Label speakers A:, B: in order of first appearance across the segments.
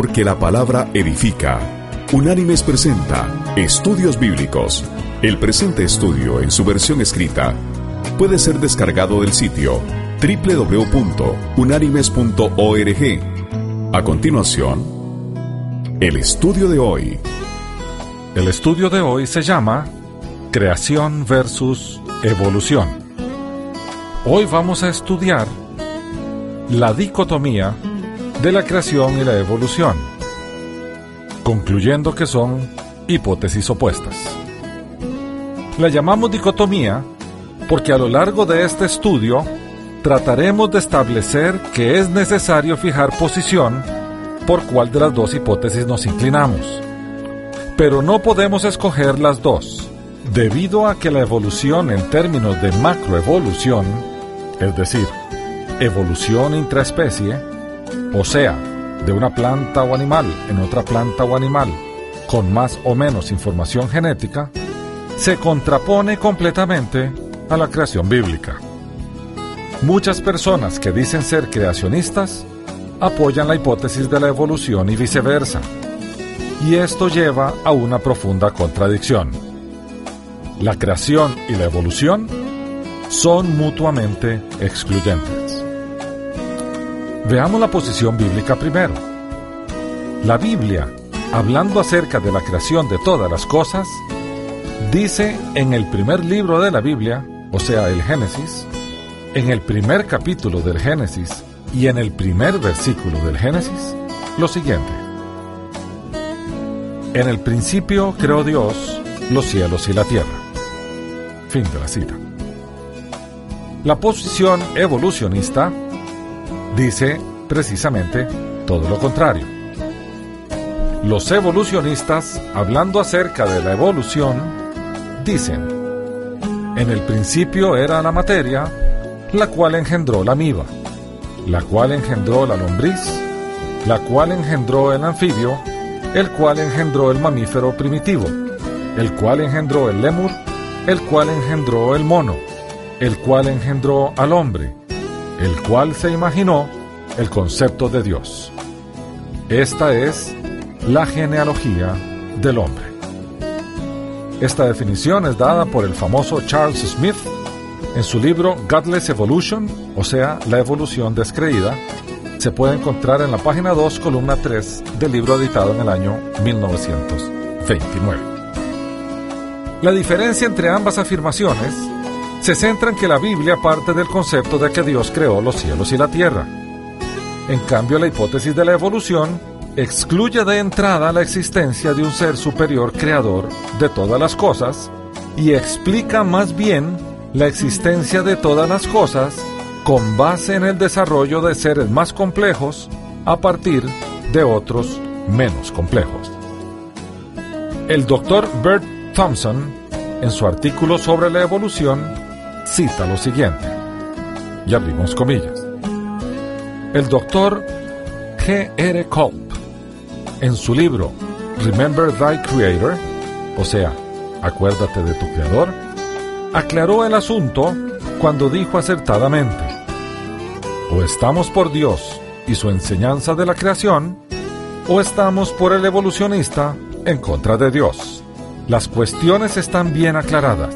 A: Porque la palabra edifica. Unánimes presenta Estudios Bíblicos. El presente estudio en su versión escrita puede ser descargado del sitio www.unánimes.org. A continuación, el estudio de hoy.
B: El estudio de hoy se llama Creación versus Evolución. Hoy vamos a estudiar la dicotomía de la creación y la evolución, concluyendo que son hipótesis opuestas. La llamamos dicotomía porque a lo largo de este estudio trataremos de establecer que es necesario fijar posición por cuál de las dos hipótesis nos inclinamos. Pero no podemos escoger las dos, debido a que la evolución en términos de macroevolución, es decir, evolución intraespecie, o sea, de una planta o animal en otra planta o animal, con más o menos información genética, se contrapone completamente a la creación bíblica. Muchas personas que dicen ser creacionistas apoyan la hipótesis de la evolución y viceversa, y esto lleva a una profunda contradicción. La creación y la evolución son mutuamente excluyentes. Veamos la posición bíblica primero. La Biblia, hablando acerca de la creación de todas las cosas, dice en el primer libro de la Biblia, o sea, el Génesis, en el primer capítulo del Génesis y en el primer versículo del Génesis, lo siguiente. En el principio creó Dios los cielos y la tierra. Fin de la cita. La posición evolucionista dice precisamente todo lo contrario. Los evolucionistas, hablando acerca de la evolución, dicen, en el principio era la materia, la cual engendró la miba, la cual engendró la lombriz, la cual engendró el anfibio, el cual engendró el mamífero primitivo, el cual engendró el lemur, el cual engendró el mono, el cual engendró al hombre, el cual se imaginó el concepto de Dios. Esta es la genealogía del hombre. Esta definición es dada por el famoso Charles Smith en su libro Godless Evolution, o sea, la evolución descreída. Se puede encontrar en la página 2, columna 3 del libro editado en el año 1929. La diferencia entre ambas afirmaciones se centra en que la Biblia parte del concepto de que Dios creó los cielos y la tierra. En cambio, la hipótesis de la evolución excluye de entrada la existencia de un ser superior creador de todas las cosas y explica más bien la existencia de todas las cosas con base en el desarrollo de seres más complejos a partir de otros menos complejos. El doctor Bert Thompson, en su artículo sobre la evolución, cita lo siguiente, y abrimos comillas. El doctor G. R. Kolb, en su libro Remember Thy Creator, o sea, acuérdate de tu creador, aclaró el asunto cuando dijo acertadamente, o estamos por Dios y su enseñanza de la creación, o estamos por el evolucionista en contra de Dios. Las cuestiones están bien aclaradas.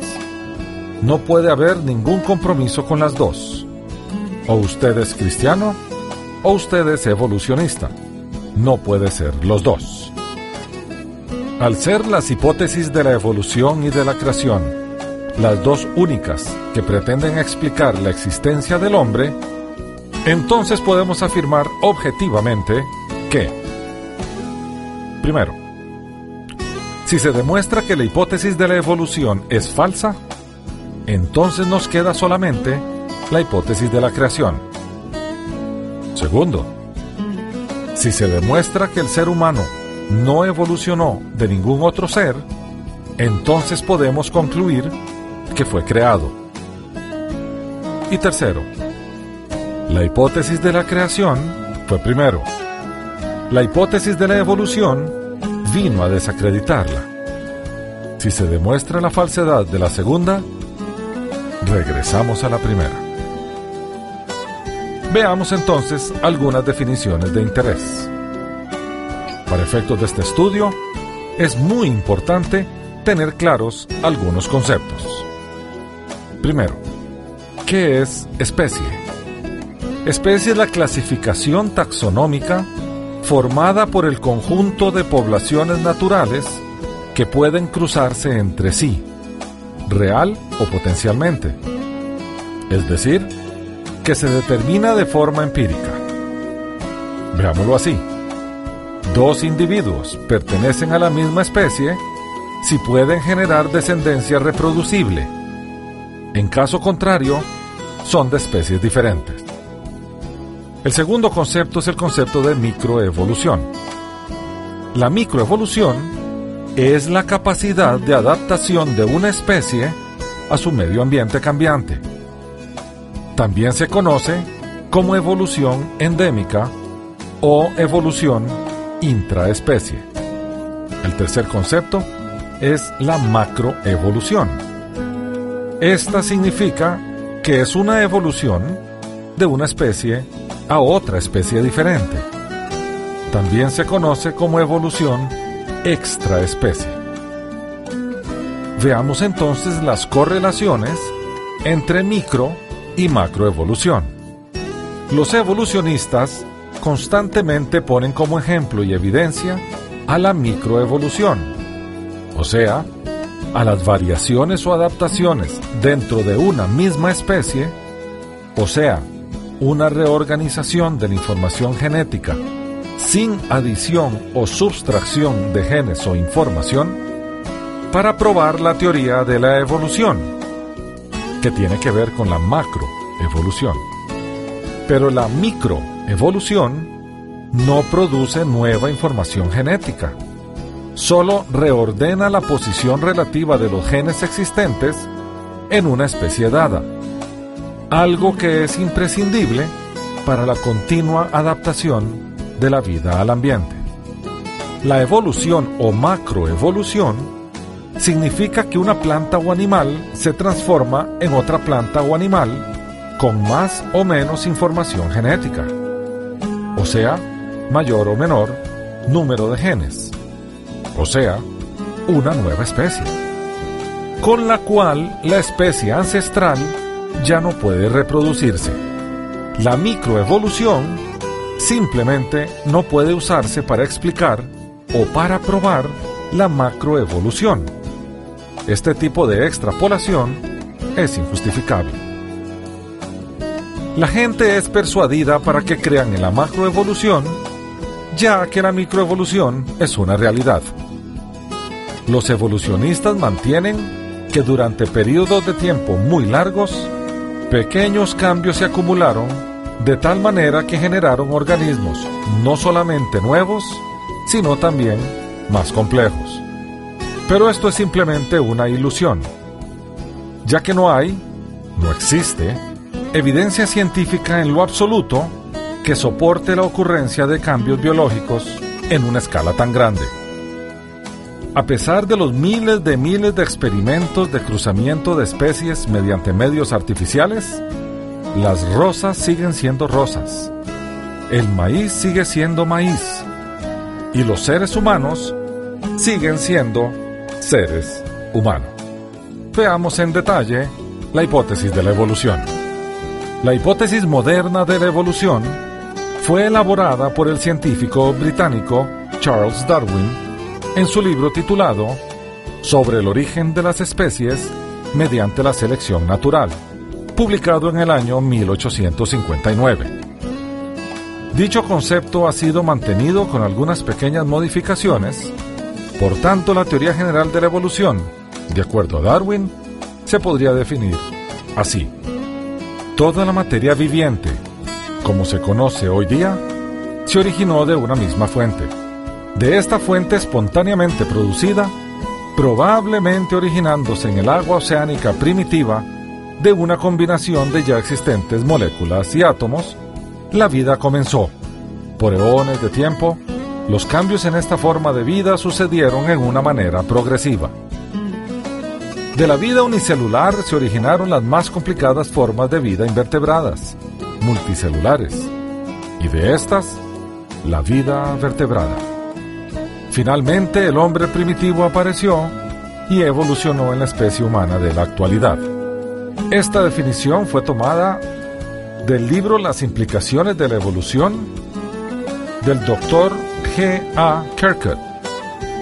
B: No puede haber ningún compromiso con las dos. O usted es cristiano o usted es evolucionista. No puede ser los dos. Al ser las hipótesis de la evolución y de la creación las dos únicas que pretenden explicar la existencia del hombre, entonces podemos afirmar objetivamente que, primero, si se demuestra que la hipótesis de la evolución es falsa, entonces nos queda solamente la hipótesis de la creación. Segundo, si se demuestra que el ser humano no evolucionó de ningún otro ser, entonces podemos concluir que fue creado. Y tercero, la hipótesis de la creación fue primero. La hipótesis de la evolución vino a desacreditarla. Si se demuestra la falsedad de la segunda, regresamos a la primera. Veamos entonces algunas definiciones de interés. Para efectos de este estudio, es muy importante tener claros algunos conceptos. Primero, ¿qué es especie? Especie es la clasificación taxonómica formada por el conjunto de poblaciones naturales que pueden cruzarse entre sí, real o potencialmente. Es decir, que se determina de forma empírica. Veámoslo así. Dos individuos pertenecen a la misma especie si pueden generar descendencia reproducible. En caso contrario, son de especies diferentes. El segundo concepto es el concepto de microevolución. La microevolución es la capacidad de adaptación de una especie a su medio ambiente cambiante. También se conoce como evolución endémica o evolución intraespecie. El tercer concepto es la macroevolución. Esta significa que es una evolución de una especie a otra especie diferente. También se conoce como evolución extraespecie. Veamos entonces las correlaciones entre micro y macroevolución. Los evolucionistas constantemente ponen como ejemplo y evidencia a la microevolución, o sea, a las variaciones o adaptaciones dentro de una misma especie, o sea, una reorganización de la información genética sin adición o sustracción de genes o información, para probar la teoría de la evolución, que tiene que ver con la macroevolución. Pero la microevolución no produce nueva información genética, solo reordena la posición relativa de los genes existentes en una especie dada, algo que es imprescindible para la continua adaptación de la vida al ambiente. La evolución o macroevolución significa que una planta o animal se transforma en otra planta o animal con más o menos información genética, o sea, mayor o menor número de genes, o sea, una nueva especie, con la cual la especie ancestral ya no puede reproducirse. La microevolución simplemente no puede usarse para explicar o para probar la macroevolución. Este tipo de extrapolación es injustificable. La gente es persuadida para que crean en la macroevolución, ya que la microevolución es una realidad. Los evolucionistas mantienen que durante periodos de tiempo muy largos, pequeños cambios se acumularon de tal manera que generaron organismos no solamente nuevos, sino también más complejos. Pero esto es simplemente una ilusión, ya que no hay, no existe, evidencia científica en lo absoluto que soporte la ocurrencia de cambios biológicos en una escala tan grande. A pesar de los miles de miles de experimentos de cruzamiento de especies mediante medios artificiales, las rosas siguen siendo rosas, el maíz sigue siendo maíz. Y los seres humanos siguen siendo seres humanos. Veamos en detalle la hipótesis de la evolución. La hipótesis moderna de la evolución fue elaborada por el científico británico Charles Darwin en su libro titulado Sobre el origen de las especies mediante la selección natural, publicado en el año 1859. Dicho concepto ha sido mantenido con algunas pequeñas modificaciones, por tanto la teoría general de la evolución, de acuerdo a Darwin, se podría definir así. Toda la materia viviente, como se conoce hoy día, se originó de una misma fuente de esta fuente espontáneamente producida, probablemente originándose en el agua oceánica primitiva de una combinación de ya existentes moléculas y átomos, la vida comenzó. Por eones de tiempo, los cambios en esta forma de vida sucedieron en una manera progresiva. De la vida unicelular se originaron las más complicadas formas de vida invertebradas, multicelulares, y de estas, la vida vertebrada. Finalmente el hombre primitivo apareció y evolucionó en la especie humana de la actualidad. Esta definición fue tomada del libro Las implicaciones de la evolución del doctor G. A. Kirkwood,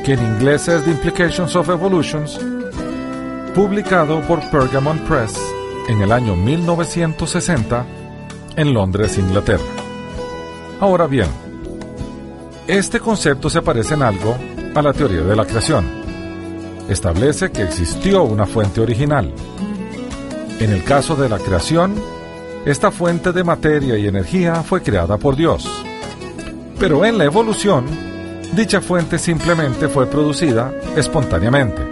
B: que en inglés es The Implications of Evolutions, publicado por Pergamon Press en el año 1960 en Londres, Inglaterra. Ahora bien, este concepto se parece en algo a la teoría de la creación. Establece que existió una fuente original. En el caso de la creación, esta fuente de materia y energía fue creada por Dios. Pero en la evolución, dicha fuente simplemente fue producida espontáneamente.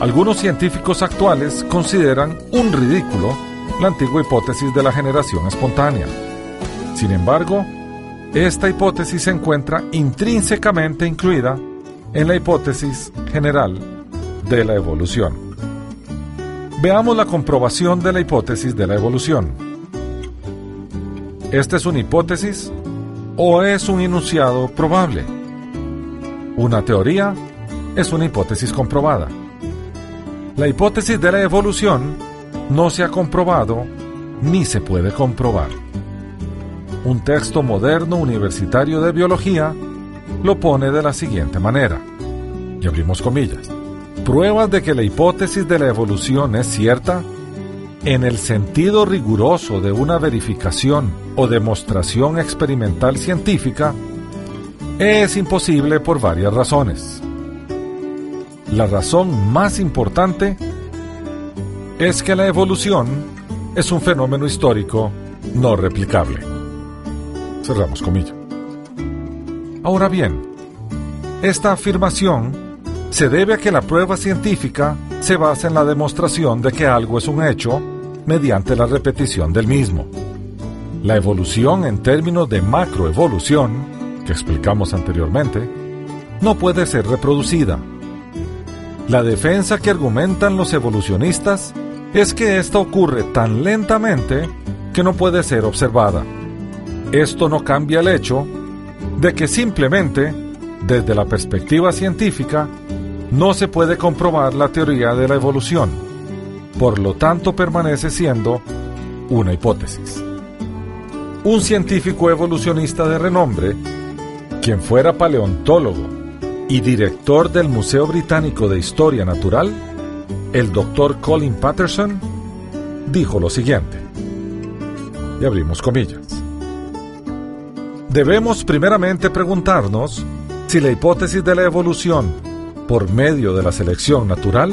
B: Algunos científicos actuales consideran un ridículo la antigua hipótesis de la generación espontánea. Sin embargo, esta hipótesis se encuentra intrínsecamente incluida en la hipótesis general de la evolución. Veamos la comprobación de la hipótesis de la evolución. ¿Esta es una hipótesis o es un enunciado probable? Una teoría es una hipótesis comprobada. La hipótesis de la evolución no se ha comprobado ni se puede comprobar. Un texto moderno universitario de biología lo pone de la siguiente manera, y abrimos comillas, pruebas de que la hipótesis de la evolución es cierta en el sentido riguroso de una verificación o demostración experimental científica es imposible por varias razones. La razón más importante es que la evolución es un fenómeno histórico no replicable. Cerramos comillas. Ahora bien, esta afirmación se debe a que la prueba científica se basa en la demostración de que algo es un hecho mediante la repetición del mismo. La evolución en términos de macroevolución, que explicamos anteriormente, no puede ser reproducida. La defensa que argumentan los evolucionistas es que esta ocurre tan lentamente que no puede ser observada. Esto no cambia el hecho de que simplemente, desde la perspectiva científica, no se puede comprobar la teoría de la evolución. Por lo tanto, permanece siendo una hipótesis. Un científico evolucionista de renombre, quien fuera paleontólogo y director del Museo Británico de Historia Natural, el doctor Colin Patterson dijo lo siguiente, y abrimos comillas. Debemos primeramente preguntarnos si la hipótesis de la evolución por medio de la selección natural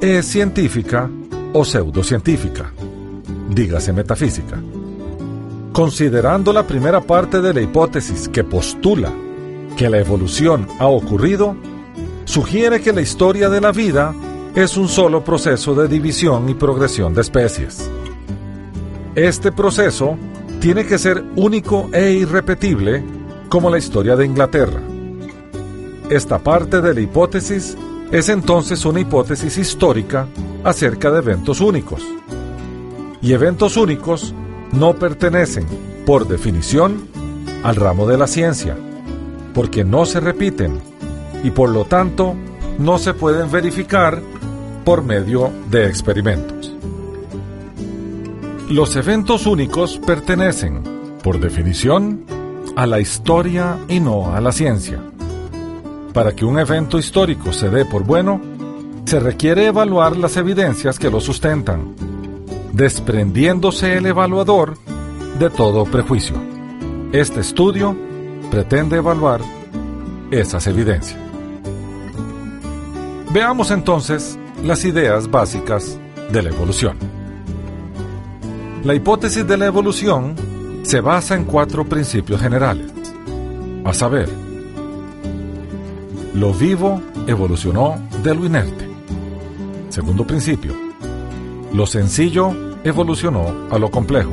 B: es científica o pseudocientífica, dígase metafísica. Considerando la primera parte de la hipótesis que postula que la evolución ha ocurrido, sugiere que la historia de la vida es un solo proceso de división y progresión de especies. Este proceso tiene que ser único e irrepetible como la historia de Inglaterra. Esta parte de la hipótesis es entonces una hipótesis histórica acerca de eventos únicos. Y eventos únicos no pertenecen, por definición, al ramo de la ciencia, porque no se repiten y por lo tanto no se pueden verificar por medio de experimentos. Los eventos únicos pertenecen, por definición, a la historia y no a la ciencia. Para que un evento histórico se dé por bueno, se requiere evaluar las evidencias que lo sustentan, desprendiéndose el evaluador de todo prejuicio. Este estudio pretende evaluar esas evidencias. Veamos entonces las ideas básicas de la evolución. La hipótesis de la evolución se basa en cuatro principios generales, a saber, lo vivo evolucionó de lo inerte. Segundo principio, lo sencillo evolucionó a lo complejo.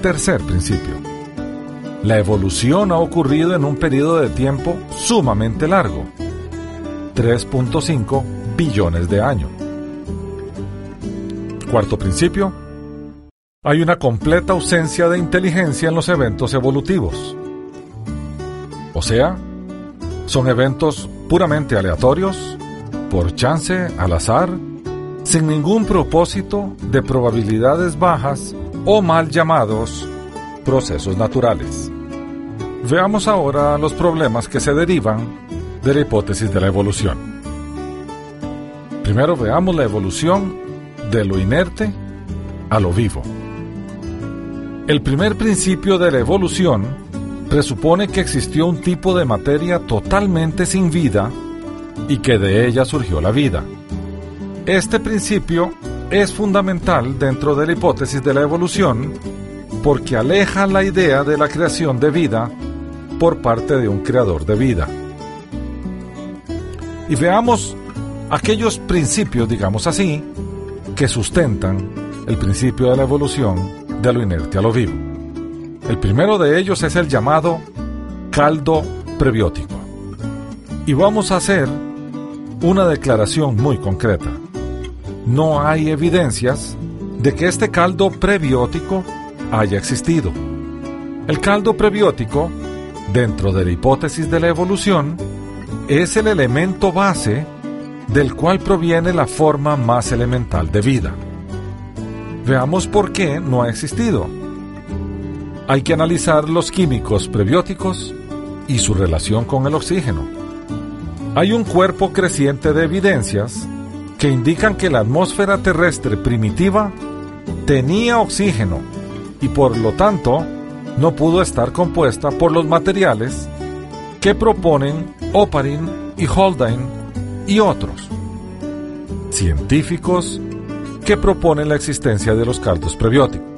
B: Tercer principio, la evolución ha ocurrido en un periodo de tiempo sumamente largo, 3.5 billones de años. Cuarto principio. Hay una completa ausencia de inteligencia en los eventos evolutivos. O sea, son eventos puramente aleatorios, por chance, al azar, sin ningún propósito de probabilidades bajas o mal llamados procesos naturales. Veamos ahora los problemas que se derivan de la hipótesis de la evolución. Primero veamos la evolución de lo inerte a lo vivo. El primer principio de la evolución presupone que existió un tipo de materia totalmente sin vida y que de ella surgió la vida. Este principio es fundamental dentro de la hipótesis de la evolución porque aleja la idea de la creación de vida por parte de un creador de vida. Y veamos aquellos principios, digamos así, que sustentan el principio de la evolución de lo inerte a lo vivo. El primero de ellos es el llamado caldo prebiótico. Y vamos a hacer una declaración muy concreta. No hay evidencias de que este caldo prebiótico haya existido. El caldo prebiótico, dentro de la hipótesis de la evolución, es el elemento base del cual proviene la forma más elemental de vida. Veamos por qué no ha existido. Hay que analizar los químicos prebióticos y su relación con el oxígeno. Hay un cuerpo creciente de evidencias que indican que la atmósfera terrestre primitiva tenía oxígeno y por lo tanto no pudo estar compuesta por los materiales que proponen Oparin y Haldane y otros. Científicos que proponen la existencia de los caldos prebióticos.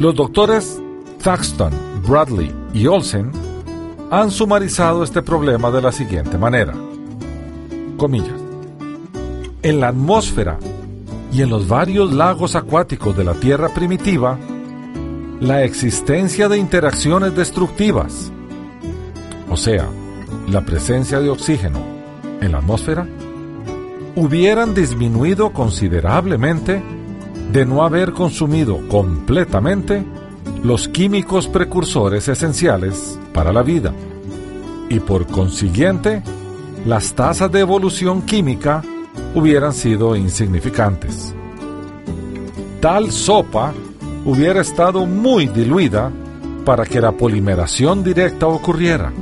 B: Los doctores Thaxton, Bradley y Olsen han sumarizado este problema de la siguiente manera. Comillas. En la atmósfera y en los varios lagos acuáticos de la Tierra primitiva, la existencia de interacciones destructivas, o sea, la presencia de oxígeno en la atmósfera, hubieran disminuido considerablemente de no haber consumido completamente los químicos precursores esenciales para la vida y por consiguiente las tasas de evolución química hubieran sido insignificantes. Tal sopa hubiera estado muy diluida para que la polimeración directa ocurriera.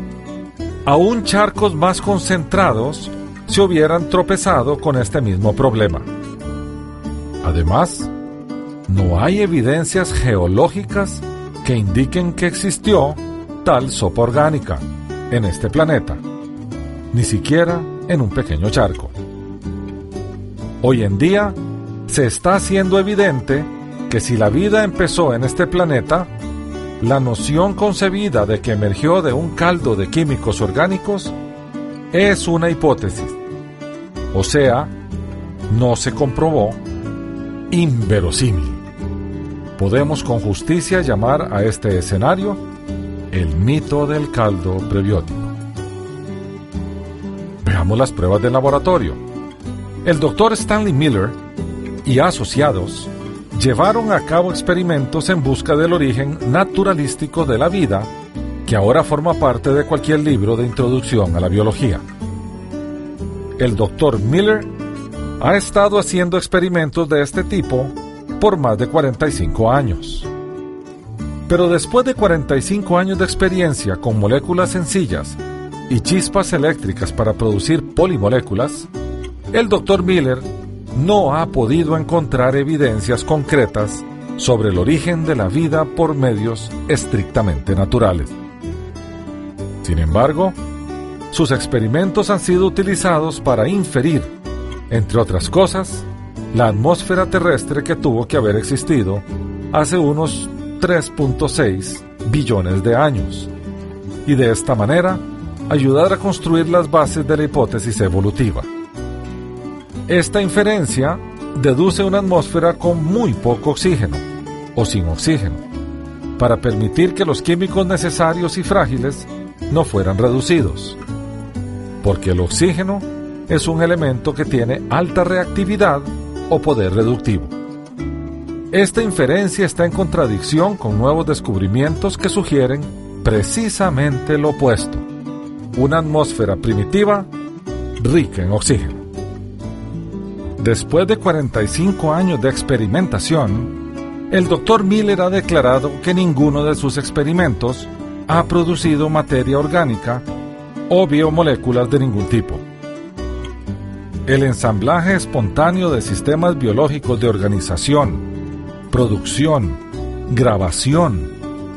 B: Aún charcos más concentrados se hubieran tropezado con este mismo problema. Además, no hay evidencias geológicas que indiquen que existió tal sopa orgánica en este planeta, ni siquiera en un pequeño charco. Hoy en día se está haciendo evidente que si la vida empezó en este planeta, la noción concebida de que emergió de un caldo de químicos orgánicos es una hipótesis, o sea, no se comprobó inverosímil. Podemos con justicia llamar a este escenario el mito del caldo prebiótico. Veamos las pruebas del laboratorio. El doctor Stanley Miller y asociados llevaron a cabo experimentos en busca del origen naturalístico de la vida que ahora forma parte de cualquier libro de introducción a la biología. El Dr. Miller ha estado haciendo experimentos de este tipo por más de 45 años. Pero después de 45 años de experiencia con moléculas sencillas y chispas eléctricas para producir polimoléculas, el Dr. Miller no ha podido encontrar evidencias concretas sobre el origen de la vida por medios estrictamente naturales. Sin embargo, sus experimentos han sido utilizados para inferir, entre otras cosas, la atmósfera terrestre que tuvo que haber existido hace unos 3.6 billones de años, y de esta manera ayudar a construir las bases de la hipótesis evolutiva. Esta inferencia deduce una atmósfera con muy poco oxígeno, o sin oxígeno, para permitir que los químicos necesarios y frágiles no fueran reducidos, porque el oxígeno es un elemento que tiene alta reactividad o poder reductivo. Esta inferencia está en contradicción con nuevos descubrimientos que sugieren precisamente lo opuesto. una atmósfera primitiva rica en oxígeno. Después de 45 años de experimentación, el Dr. Miller ha declarado que ninguno de sus experimentos ha producido materia orgánica o biomoléculas de ningún tipo. El ensamblaje espontáneo de sistemas biológicos de organización, producción, grabación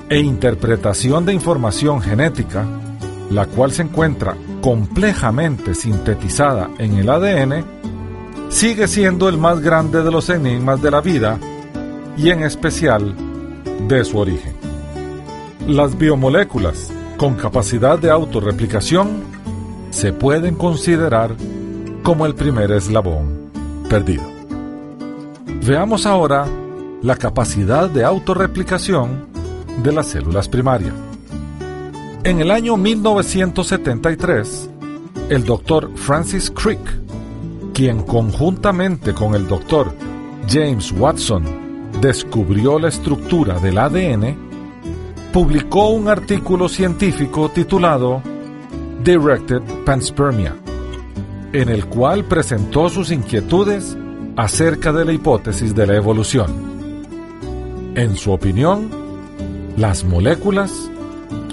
B: e interpretación de información genética, la cual se encuentra complejamente sintetizada en el ADN, sigue siendo el más grande de los enigmas de la vida y en especial de su origen. Las biomoléculas con capacidad de autorreplicación se pueden considerar como el primer eslabón perdido. Veamos ahora la capacidad de autorreplicación de las células primarias. En el año 1973, el doctor Francis Crick, quien conjuntamente con el doctor James Watson descubrió la estructura del ADN, publicó un artículo científico titulado Directed Panspermia, en el cual presentó sus inquietudes acerca de la hipótesis de la evolución. En su opinión, las moléculas,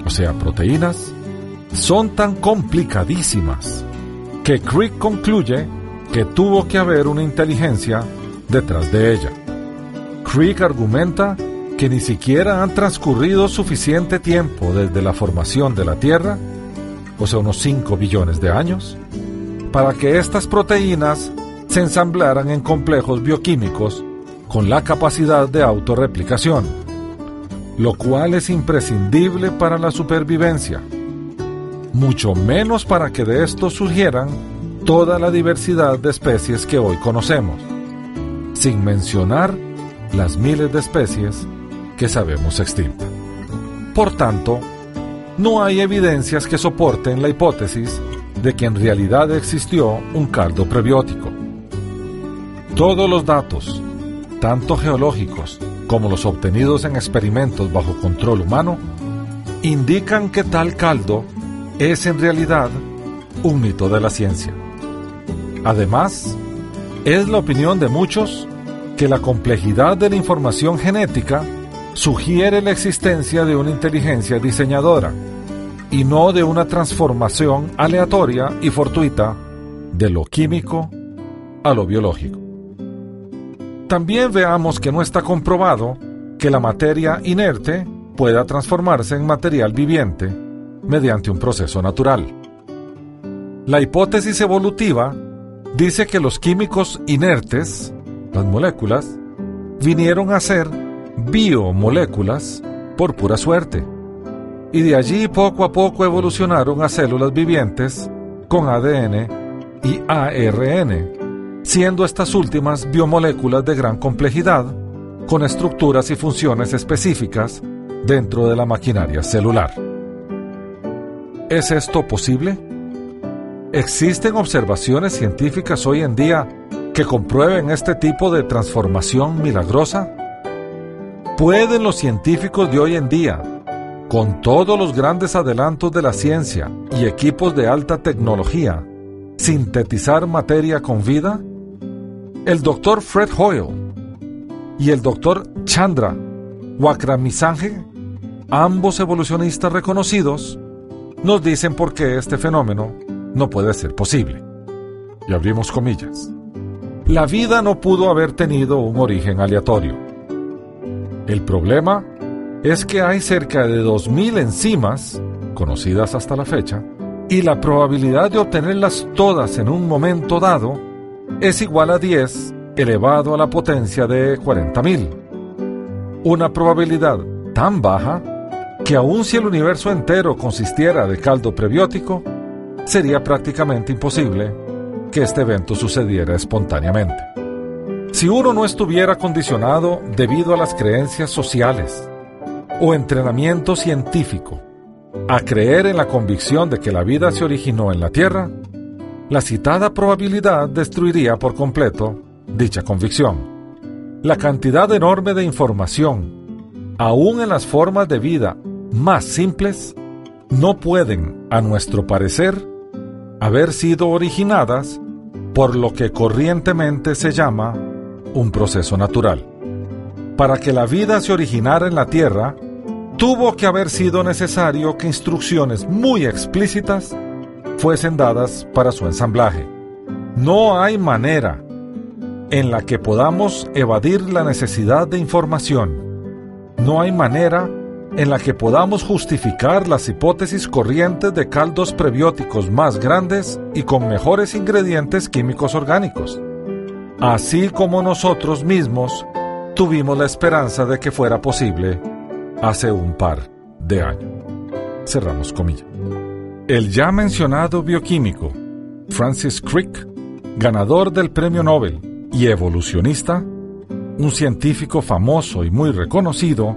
B: o sea, proteínas, son tan complicadísimas que Crick concluye que tuvo que haber una inteligencia detrás de ella. Crick argumenta que ni siquiera han transcurrido suficiente tiempo desde la formación de la Tierra, o sea, unos 5 billones de años, para que estas proteínas se ensamblaran en complejos bioquímicos con la capacidad de autorreplicación lo cual es imprescindible para la supervivencia, mucho menos para que de esto surgieran toda la diversidad de especies que hoy conocemos, sin mencionar las miles de especies que sabemos extintas. Por tanto, no hay evidencias que soporten la hipótesis de que en realidad existió un caldo prebiótico. Todos los datos, tanto geológicos como los obtenidos en experimentos bajo control humano, indican que tal caldo es en realidad un mito de la ciencia. Además, es la opinión de muchos que la complejidad de la información genética sugiere la existencia de una inteligencia diseñadora y no de una transformación aleatoria y fortuita de lo químico a lo biológico. También veamos que no está comprobado que la materia inerte pueda transformarse en material viviente mediante un proceso natural. La hipótesis evolutiva dice que los químicos inertes, las moléculas, vinieron a ser biomoléculas por pura suerte. Y de allí poco a poco evolucionaron a células vivientes con ADN y ARN, siendo estas últimas biomoléculas de gran complejidad, con estructuras y funciones específicas dentro de la maquinaria celular. ¿Es esto posible? ¿Existen observaciones científicas hoy en día que comprueben este tipo de transformación milagrosa? ¿Pueden los científicos de hoy en día, con todos los grandes adelantos de la ciencia y equipos de alta tecnología, sintetizar materia con vida? el doctor Fred Hoyle y el doctor Chandra Wakramisanghe, ambos evolucionistas reconocidos, nos dicen por qué este fenómeno no puede ser posible. Y abrimos comillas. La vida no pudo haber tenido un origen aleatorio. El problema es que hay cerca de 2.000 enzimas, conocidas hasta la fecha, y la probabilidad de obtenerlas todas en un momento dado es igual a 10 elevado a la potencia de 40.000. Una probabilidad tan baja que aun si el universo entero consistiera de caldo prebiótico, sería prácticamente imposible que este evento sucediera espontáneamente. Si uno no estuviera condicionado debido a las creencias sociales o entrenamiento científico a creer en la convicción de que la vida se originó en la Tierra, la citada probabilidad destruiría por completo dicha convicción. La cantidad enorme de información, aún en las formas de vida más simples, no pueden, a nuestro parecer, haber sido originadas por lo que corrientemente se llama un proceso natural. Para que la vida se originara en la Tierra, tuvo que haber sido necesario que instrucciones muy explícitas fuesen dadas para su ensamblaje. No hay manera en la que podamos evadir la necesidad de información. No hay manera en la que podamos justificar las hipótesis corrientes de caldos prebióticos más grandes y con mejores ingredientes químicos orgánicos, así como nosotros mismos tuvimos la esperanza de que fuera posible hace un par de años. Cerramos comillas. El ya mencionado bioquímico Francis Crick, ganador del Premio Nobel y evolucionista, un científico famoso y muy reconocido,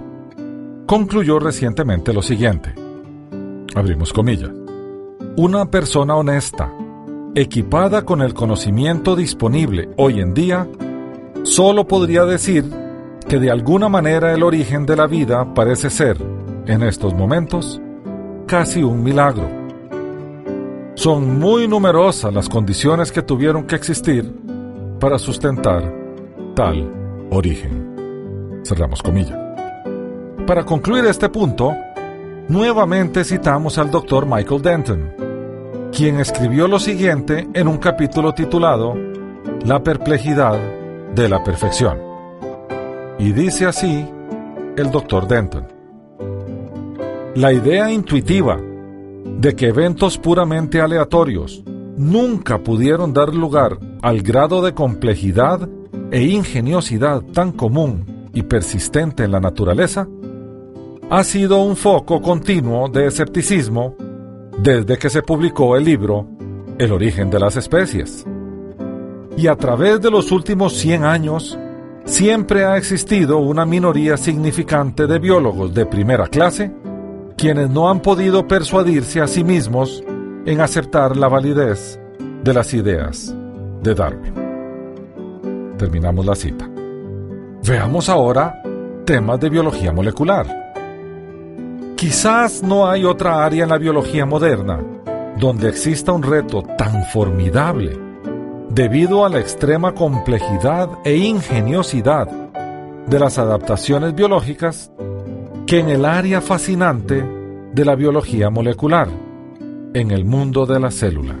B: concluyó recientemente lo siguiente. Abrimos comillas. Una persona honesta, equipada con el conocimiento disponible hoy en día, solo podría decir que de alguna manera el origen de la vida parece ser, en estos momentos, casi un milagro. Son muy numerosas las condiciones que tuvieron que existir para sustentar tal origen. Cerramos comillas. Para concluir este punto, nuevamente citamos al doctor Michael Denton, quien escribió lo siguiente en un capítulo titulado La perplejidad de la perfección. Y dice así el doctor Denton. La idea intuitiva de que eventos puramente aleatorios nunca pudieron dar lugar al grado de complejidad e ingeniosidad tan común y persistente en la naturaleza ha sido un foco continuo de escepticismo desde que se publicó el libro El origen de las especies. Y a través de los últimos 100 años, siempre ha existido una minoría significante de biólogos de primera clase quienes no han podido persuadirse a sí mismos en aceptar la validez de las ideas de Darwin. Terminamos la cita. Veamos ahora temas de biología molecular. Quizás no hay otra área en la biología moderna donde exista un reto tan formidable debido a la extrema complejidad e ingeniosidad de las adaptaciones biológicas que en el área fascinante de la biología molecular, en el mundo de la célula.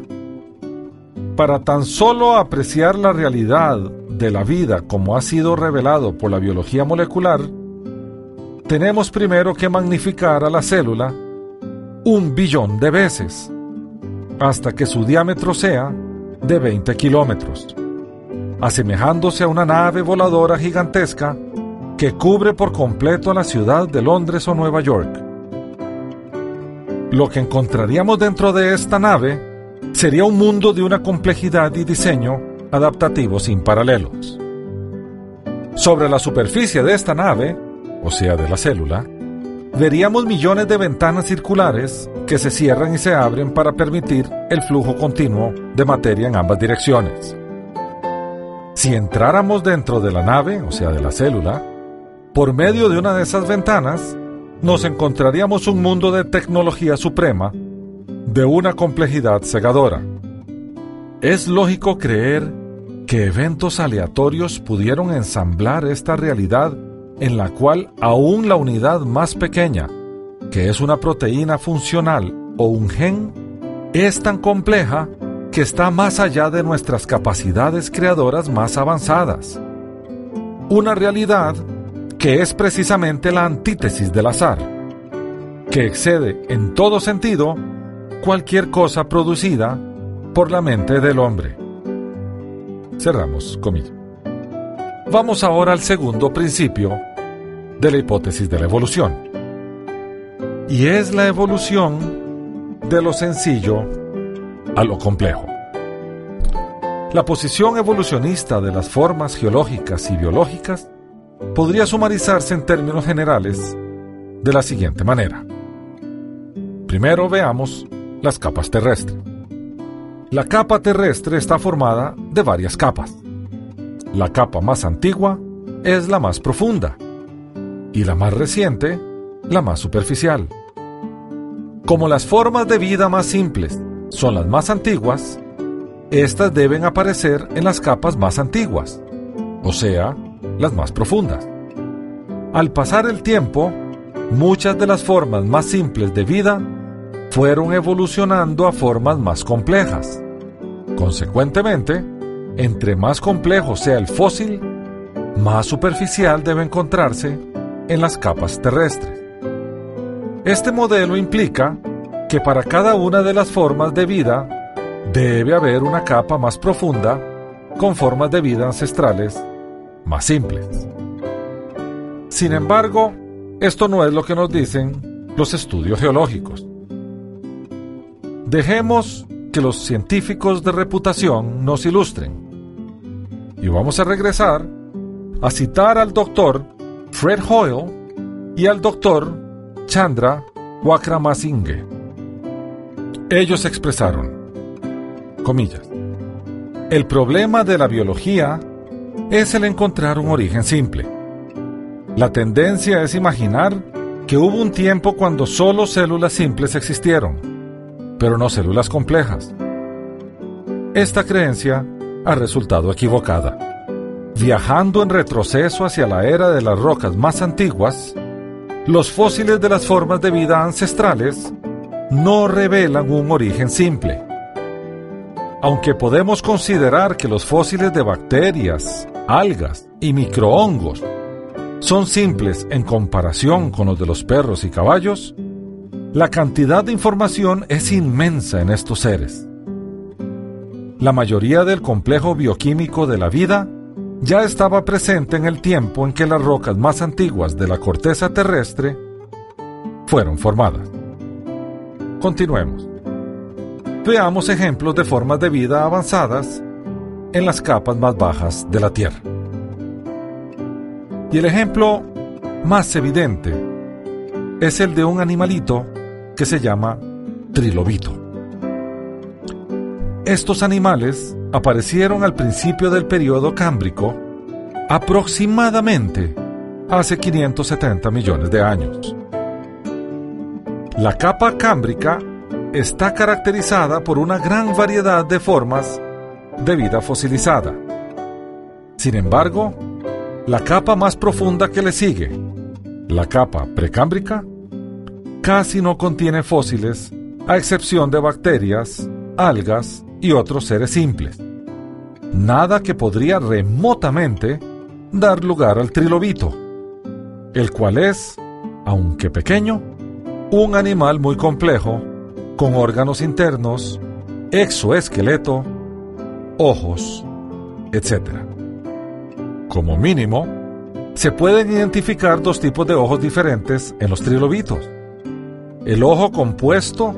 B: Para tan solo apreciar la realidad de la vida como ha sido revelado por la biología molecular, tenemos primero que magnificar a la célula un billón de veces, hasta que su diámetro sea de 20 kilómetros, asemejándose a una nave voladora gigantesca que cubre por completo la ciudad de Londres o Nueva York. Lo que encontraríamos dentro de esta nave sería un mundo de una complejidad y diseño adaptativo sin paralelos. Sobre la superficie de esta nave, o sea de la célula, veríamos millones de ventanas circulares que se cierran y se abren para permitir el flujo continuo de materia en ambas direcciones. Si entráramos dentro de la nave, o sea de la célula, por medio de una de esas ventanas, nos encontraríamos un mundo de tecnología suprema, de una complejidad cegadora. Es lógico creer que eventos aleatorios pudieron ensamblar esta realidad en la cual aún la unidad más pequeña, que es una proteína funcional o un gen, es tan compleja que está más allá de nuestras capacidades creadoras más avanzadas. Una realidad que es precisamente la antítesis del azar, que excede en todo sentido cualquier cosa producida por la mente del hombre. Cerramos comillas. Vamos ahora al segundo principio de la hipótesis de la evolución. Y es la evolución de lo sencillo a lo complejo. La posición evolucionista de las formas geológicas y biológicas podría sumarizarse en términos generales de la siguiente manera. Primero veamos las capas terrestres. La capa terrestre está formada de varias capas. La capa más antigua es la más profunda y la más reciente, la más superficial. Como las formas de vida más simples son las más antiguas, estas deben aparecer en las capas más antiguas, o sea, las más profundas. Al pasar el tiempo, muchas de las formas más simples de vida fueron evolucionando a formas más complejas. Consecuentemente, entre más complejo sea el fósil, más superficial debe encontrarse en las capas terrestres. Este modelo implica que para cada una de las formas de vida debe haber una capa más profunda con formas de vida ancestrales más simples. Sin embargo, esto no es lo que nos dicen los estudios geológicos. Dejemos que los científicos de reputación nos ilustren. Y vamos a regresar a citar al doctor Fred Hoyle y al doctor Chandra Wakramasinghe. Ellos expresaron, comillas, el problema de la biología es el encontrar un origen simple. La tendencia es imaginar que hubo un tiempo cuando solo células simples existieron, pero no células complejas. Esta creencia ha resultado equivocada. Viajando en retroceso hacia la era de las rocas más antiguas, los fósiles de las formas de vida ancestrales no revelan un origen simple. Aunque podemos considerar que los fósiles de bacterias, algas y microhongos son simples en comparación con los de los perros y caballos, la cantidad de información es inmensa en estos seres. La mayoría del complejo bioquímico de la vida ya estaba presente en el tiempo en que las rocas más antiguas de la corteza terrestre fueron formadas. Continuemos. Veamos ejemplos de formas de vida avanzadas en las capas más bajas de la Tierra. Y el ejemplo más evidente es el de un animalito que se llama trilobito. Estos animales aparecieron al principio del periodo cámbrico aproximadamente hace 570 millones de años. La capa cámbrica está caracterizada por una gran variedad de formas de vida fosilizada. Sin embargo, la capa más profunda que le sigue, la capa precámbrica, casi no contiene fósiles a excepción de bacterias, algas y otros seres simples. Nada que podría remotamente dar lugar al trilobito, el cual es, aunque pequeño, un animal muy complejo, con órganos internos, exoesqueleto, ojos, etc. Como mínimo, se pueden identificar dos tipos de ojos diferentes en los trilobitos. El ojo compuesto,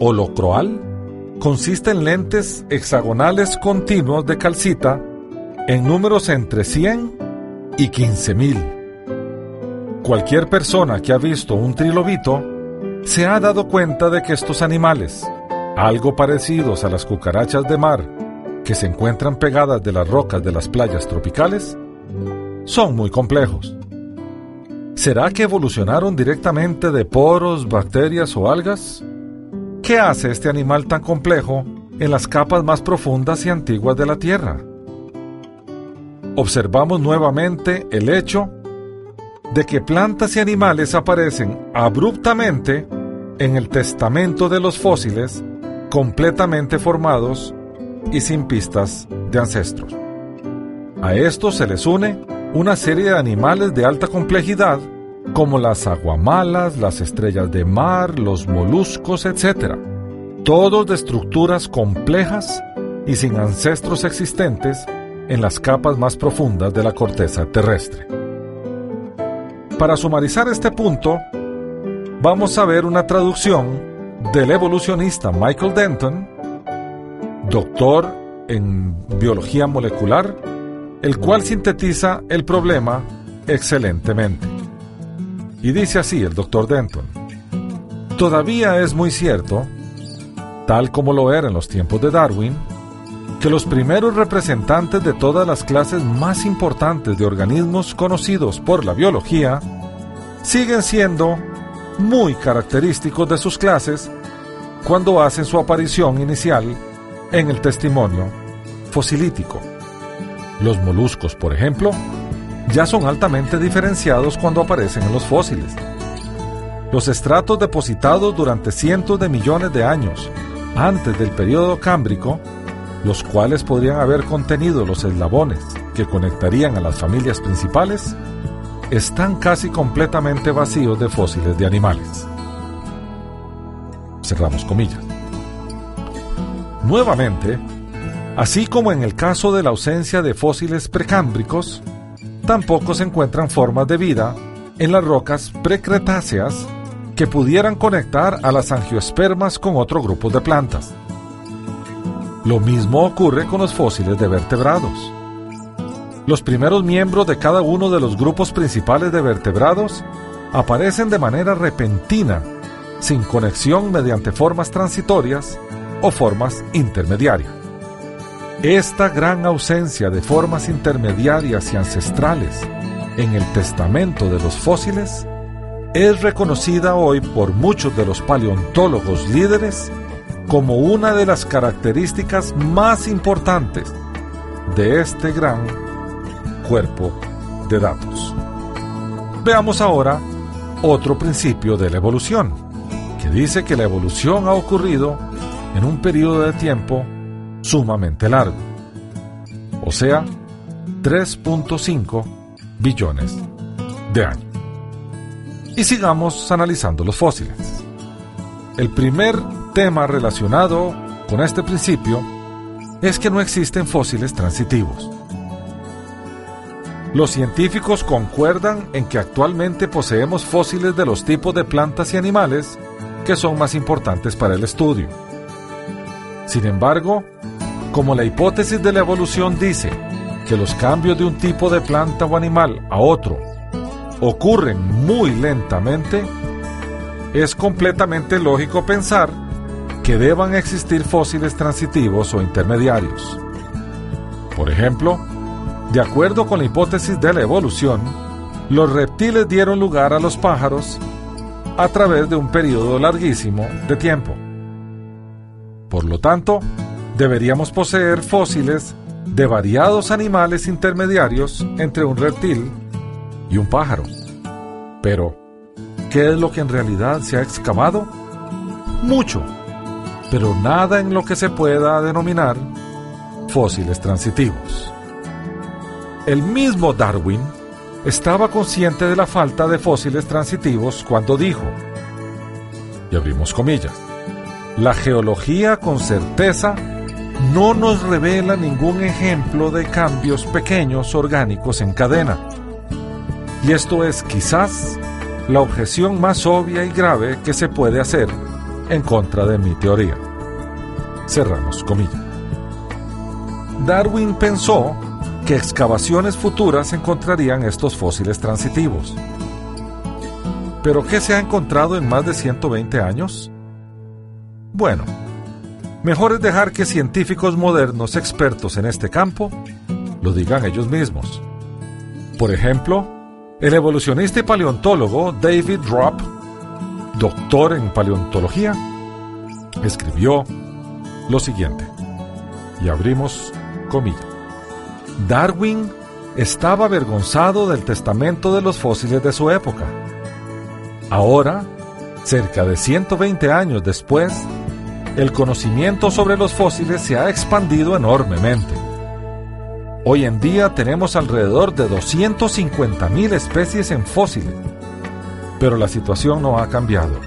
B: holocroal, consiste en lentes hexagonales continuos de calcita en números entre 100 y 15.000. Cualquier persona que ha visto un trilobito se ha dado cuenta de que estos animales, algo parecidos a las cucarachas de mar que se encuentran pegadas de las rocas de las playas tropicales, son muy complejos. ¿Será que evolucionaron directamente de poros, bacterias o algas? ¿Qué hace este animal tan complejo en las capas más profundas y antiguas de la Tierra? Observamos nuevamente el hecho de que plantas y animales aparecen abruptamente en el testamento de los fósiles completamente formados y sin pistas de ancestros. A esto se les une una serie de animales de alta complejidad como las aguamalas, las estrellas de mar, los moluscos, etc. Todos de estructuras complejas y sin ancestros existentes en las capas más profundas de la corteza terrestre. Para sumarizar este punto, vamos a ver una traducción del evolucionista Michael Denton, doctor en biología molecular, el cual sintetiza el problema excelentemente. Y dice así el doctor Denton, todavía es muy cierto, tal como lo era en los tiempos de Darwin, que los primeros representantes de todas las clases más importantes de organismos conocidos por la biología siguen siendo muy característicos de sus clases cuando hacen su aparición inicial en el testimonio fosilítico. Los moluscos, por ejemplo, ya son altamente diferenciados cuando aparecen en los fósiles. Los estratos depositados durante cientos de millones de años antes del periodo cámbrico, los cuales podrían haber contenido los eslabones que conectarían a las familias principales, están casi completamente vacíos de fósiles de animales. Cerramos comillas. Nuevamente, así como en el caso de la ausencia de fósiles precámbricos, tampoco se encuentran formas de vida en las rocas precretáceas que pudieran conectar a las angiospermas con otro grupo de plantas. Lo mismo ocurre con los fósiles de vertebrados. Los primeros miembros de cada uno de los grupos principales de vertebrados aparecen de manera repentina, sin conexión mediante formas transitorias o formas intermediarias. Esta gran ausencia de formas intermediarias y ancestrales en el testamento de los fósiles es reconocida hoy por muchos de los paleontólogos líderes como una de las características más importantes de este gran cuerpo de datos. Veamos ahora otro principio de la evolución, que dice que la evolución ha ocurrido en un periodo de tiempo sumamente largo, o sea, 3.5 billones de años. Y sigamos analizando los fósiles. El primer tema relacionado con este principio es que no existen fósiles transitivos. Los científicos concuerdan en que actualmente poseemos fósiles de los tipos de plantas y animales que son más importantes para el estudio. Sin embargo, como la hipótesis de la evolución dice que los cambios de un tipo de planta o animal a otro ocurren muy lentamente, es completamente lógico pensar que deban existir fósiles transitivos o intermediarios. Por ejemplo, de acuerdo con la hipótesis de la evolución, los reptiles dieron lugar a los pájaros a través de un periodo larguísimo de tiempo. Por lo tanto, deberíamos poseer fósiles de variados animales intermediarios entre un reptil y un pájaro. Pero, ¿qué es lo que en realidad se ha excavado? Mucho, pero nada en lo que se pueda denominar fósiles transitivos. El mismo Darwin estaba consciente de la falta de fósiles transitivos cuando dijo, y abrimos comillas, la geología con certeza no nos revela ningún ejemplo de cambios pequeños orgánicos en cadena y esto es quizás la objeción más obvia y grave que se puede hacer en contra de mi teoría. Cerramos comillas. Darwin pensó que excavaciones futuras encontrarían estos fósiles transitivos. ¿Pero qué se ha encontrado en más de 120 años? Bueno, mejor es dejar que científicos modernos expertos en este campo lo digan ellos mismos. Por ejemplo, el evolucionista y paleontólogo David Dropp, doctor en paleontología, escribió lo siguiente, y abrimos comillas. Darwin estaba avergonzado del testamento de los fósiles de su época. Ahora, cerca de 120 años después, el conocimiento sobre los fósiles se ha expandido enormemente. Hoy en día tenemos alrededor de 250.000 especies en fósiles, pero la situación no ha cambiado.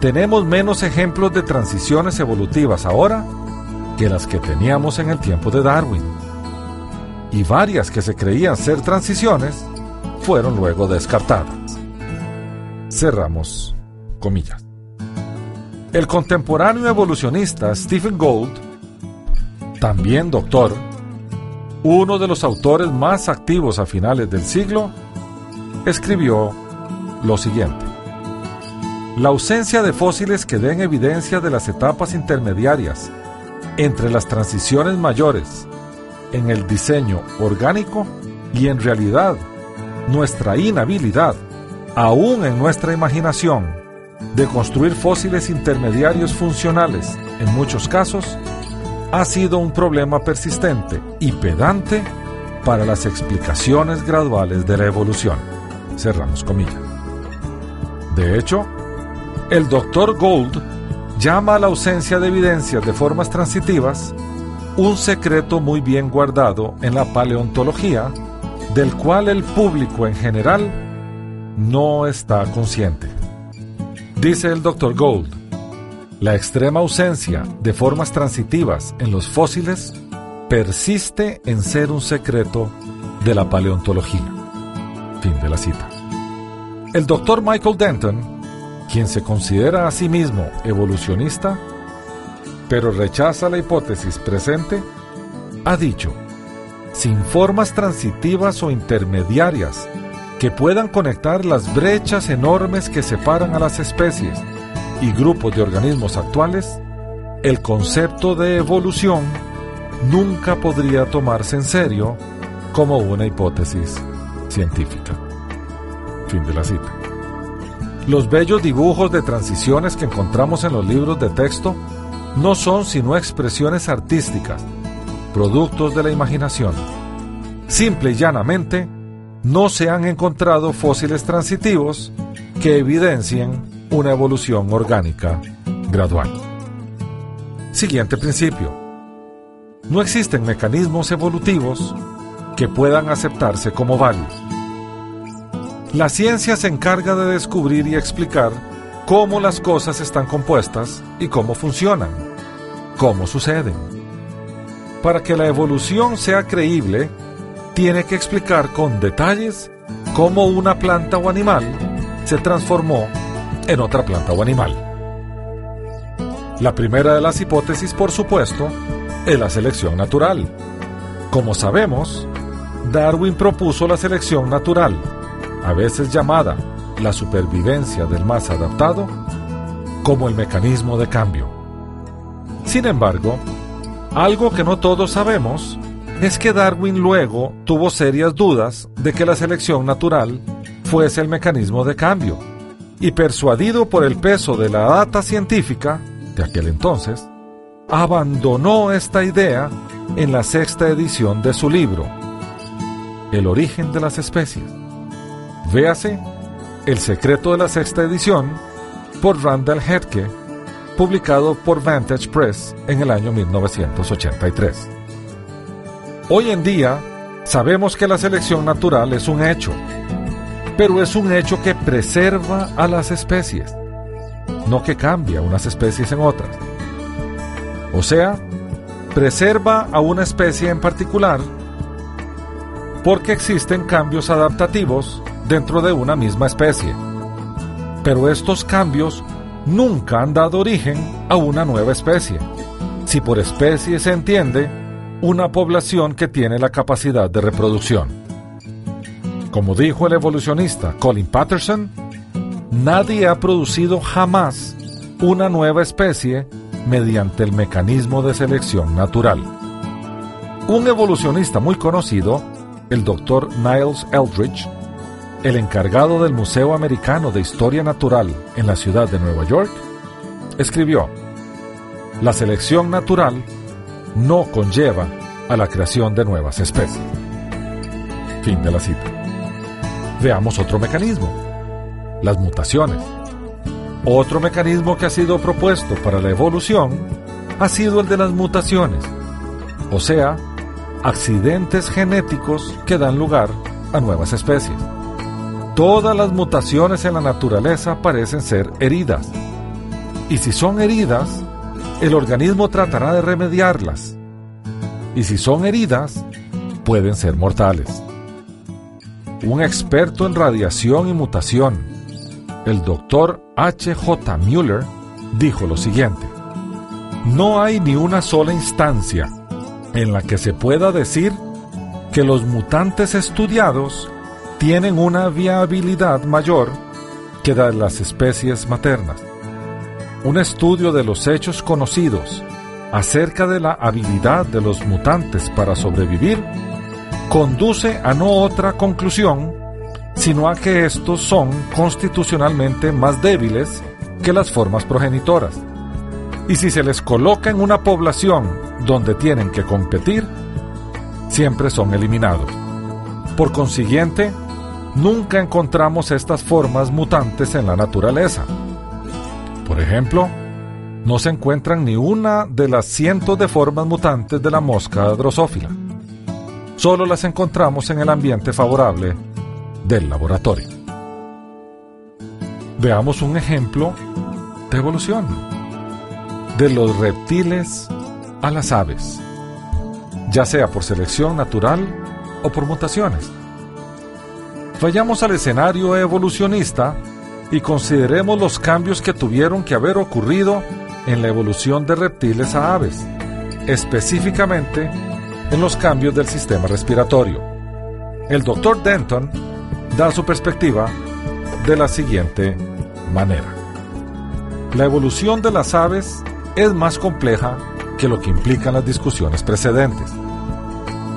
B: Tenemos menos ejemplos de transiciones evolutivas ahora que las que teníamos en el tiempo de Darwin. Y varias que se creían ser transiciones fueron luego descartadas. Cerramos comillas. El contemporáneo evolucionista Stephen Gould, también doctor, uno de los autores más activos a finales del siglo, escribió lo siguiente. La ausencia de fósiles que den evidencia de las etapas intermediarias entre las transiciones mayores en el diseño orgánico y en realidad nuestra inhabilidad aún en nuestra imaginación, de construir fósiles intermediarios funcionales, en muchos casos, ha sido un problema persistente y pedante para las explicaciones graduales de la evolución. Cerramos comillas. De hecho, el Dr. Gold llama a la ausencia de evidencias de formas transitivas un secreto muy bien guardado en la paleontología, del cual el público en general no está consciente. Dice el Dr. Gold, la extrema ausencia de formas transitivas en los fósiles persiste en ser un secreto de la paleontología. Fin de la cita. El doctor Michael Denton, quien se considera a sí mismo evolucionista, pero rechaza la hipótesis presente, ha dicho, sin formas transitivas o intermediarias que puedan conectar las brechas enormes que separan a las especies y grupos de organismos actuales, el concepto de evolución nunca podría tomarse en serio como una hipótesis científica. Fin de la cita. Los bellos dibujos de transiciones que encontramos en los libros de texto no son sino expresiones artísticas, productos de la imaginación. Simple y llanamente, no se han encontrado fósiles transitivos que evidencien una evolución orgánica gradual. Siguiente principio no existen mecanismos evolutivos que puedan aceptarse como válidos. La ciencia se encarga de descubrir y explicar cómo las cosas están compuestas y cómo funcionan, cómo suceden. Para que la evolución sea creíble, tiene que explicar con detalles cómo una planta o animal se transformó en otra planta o animal. La primera de las hipótesis, por supuesto, es la selección natural. Como sabemos, Darwin propuso la selección natural, a veces llamada la supervivencia del más adaptado, como el mecanismo de cambio. Sin embargo, algo que no todos sabemos es que Darwin luego tuvo serias dudas de que la selección natural fuese el mecanismo de cambio, y persuadido por el peso de la data científica de aquel entonces, abandonó esta idea en la sexta edición de su libro, El origen de las especies. Véase El secreto de la sexta edición por Randall Hetke, publicado por Vantage Press en el año 1983. Hoy en día sabemos que la selección natural es un hecho, pero es un hecho que preserva a las especies, no que cambia unas especies en otras. O sea, preserva a una especie en particular porque existen cambios adaptativos dentro de una misma especie. Pero estos cambios nunca han dado origen a una nueva especie. Si por especie se entiende una población que tiene la capacidad de reproducción. Como dijo el evolucionista Colin Patterson, nadie ha producido jamás una nueva especie mediante el mecanismo de selección natural. Un evolucionista muy conocido, el Dr. Niles Eldridge, el encargado del Museo Americano de Historia Natural en la ciudad de Nueva York, escribió, La selección natural no conlleva a la creación de nuevas especies. Fin de la cita. Veamos otro mecanismo, las mutaciones. Otro mecanismo que ha sido propuesto para la evolución ha sido el de las mutaciones, o sea, accidentes genéticos que dan lugar a nuevas especies. Todas las mutaciones en la naturaleza parecen ser heridas, y si son heridas, el organismo tratará de remediarlas, y si son heridas, pueden ser mortales. Un experto en radiación y mutación, el doctor H. J. Mueller dijo lo siguiente, no hay ni una sola instancia en la que se pueda decir que los mutantes estudiados tienen una viabilidad mayor que las especies maternas. Un estudio de los hechos conocidos acerca de la habilidad de los mutantes para sobrevivir conduce a no otra conclusión sino a que estos son constitucionalmente más débiles que las formas progenitoras. Y si se les coloca en una población donde tienen que competir, siempre son eliminados. Por consiguiente, nunca encontramos estas formas mutantes en la naturaleza. Por ejemplo, no se encuentran ni una de las cientos de formas mutantes de la mosca drosófila. Solo las encontramos en el ambiente favorable del laboratorio. Veamos un ejemplo de evolución. De los reptiles a las aves, ya sea por selección natural o por mutaciones. Vayamos al escenario evolucionista y consideremos los cambios que tuvieron que haber ocurrido en la evolución de reptiles a aves, específicamente en los cambios del sistema respiratorio. El doctor Denton da su perspectiva de la siguiente manera. La evolución de las aves es más compleja que lo que implican las discusiones precedentes.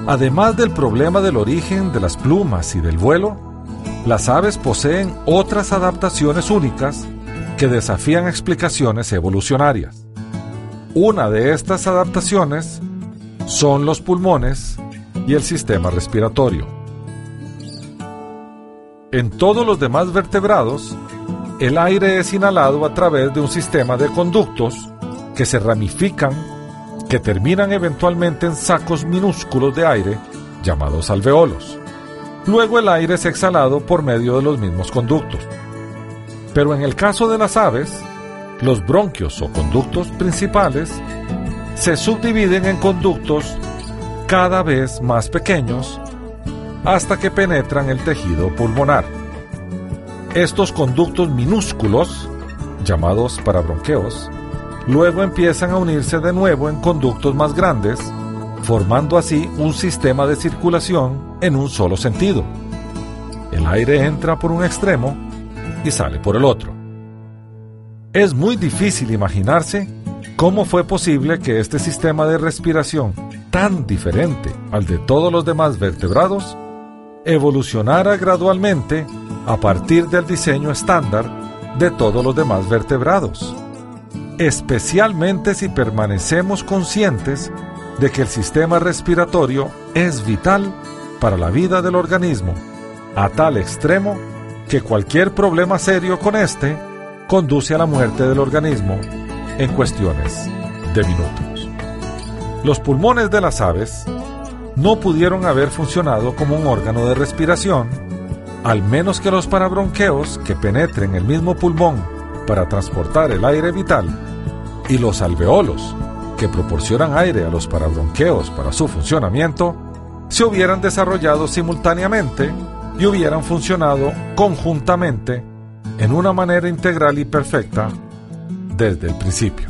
B: Además del problema del origen de las plumas y del vuelo, las aves poseen otras adaptaciones únicas que desafían explicaciones evolucionarias. Una de estas adaptaciones son los pulmones y el sistema respiratorio. En todos los demás vertebrados, el aire es inhalado a través de un sistema de conductos que se ramifican, que terminan eventualmente en sacos minúsculos de aire llamados alveolos. Luego el aire es exhalado por medio de los mismos conductos. Pero en el caso de las aves, los bronquios o conductos principales se subdividen en conductos cada vez más pequeños hasta que penetran el tejido pulmonar. Estos conductos minúsculos, llamados parabronqueos, luego empiezan a unirse de nuevo en conductos más grandes, formando así un sistema de circulación en un solo sentido. El aire entra por un extremo y sale por el otro. Es muy difícil imaginarse cómo fue posible que este sistema de respiración, tan diferente al de todos los demás vertebrados, evolucionara gradualmente a partir del diseño estándar de todos los demás vertebrados, especialmente si permanecemos conscientes de que el sistema respiratorio es vital para la vida del organismo, a tal extremo que cualquier problema serio con este conduce a la muerte del organismo en cuestiones de minutos. Los pulmones de las aves no pudieron haber funcionado como un órgano de respiración, al menos que los parabronqueos que penetren el mismo pulmón para transportar el aire vital y los alveolos que proporcionan aire a los parabronqueos para su funcionamiento se hubieran desarrollado simultáneamente y hubieran funcionado conjuntamente en una manera integral y perfecta desde el principio.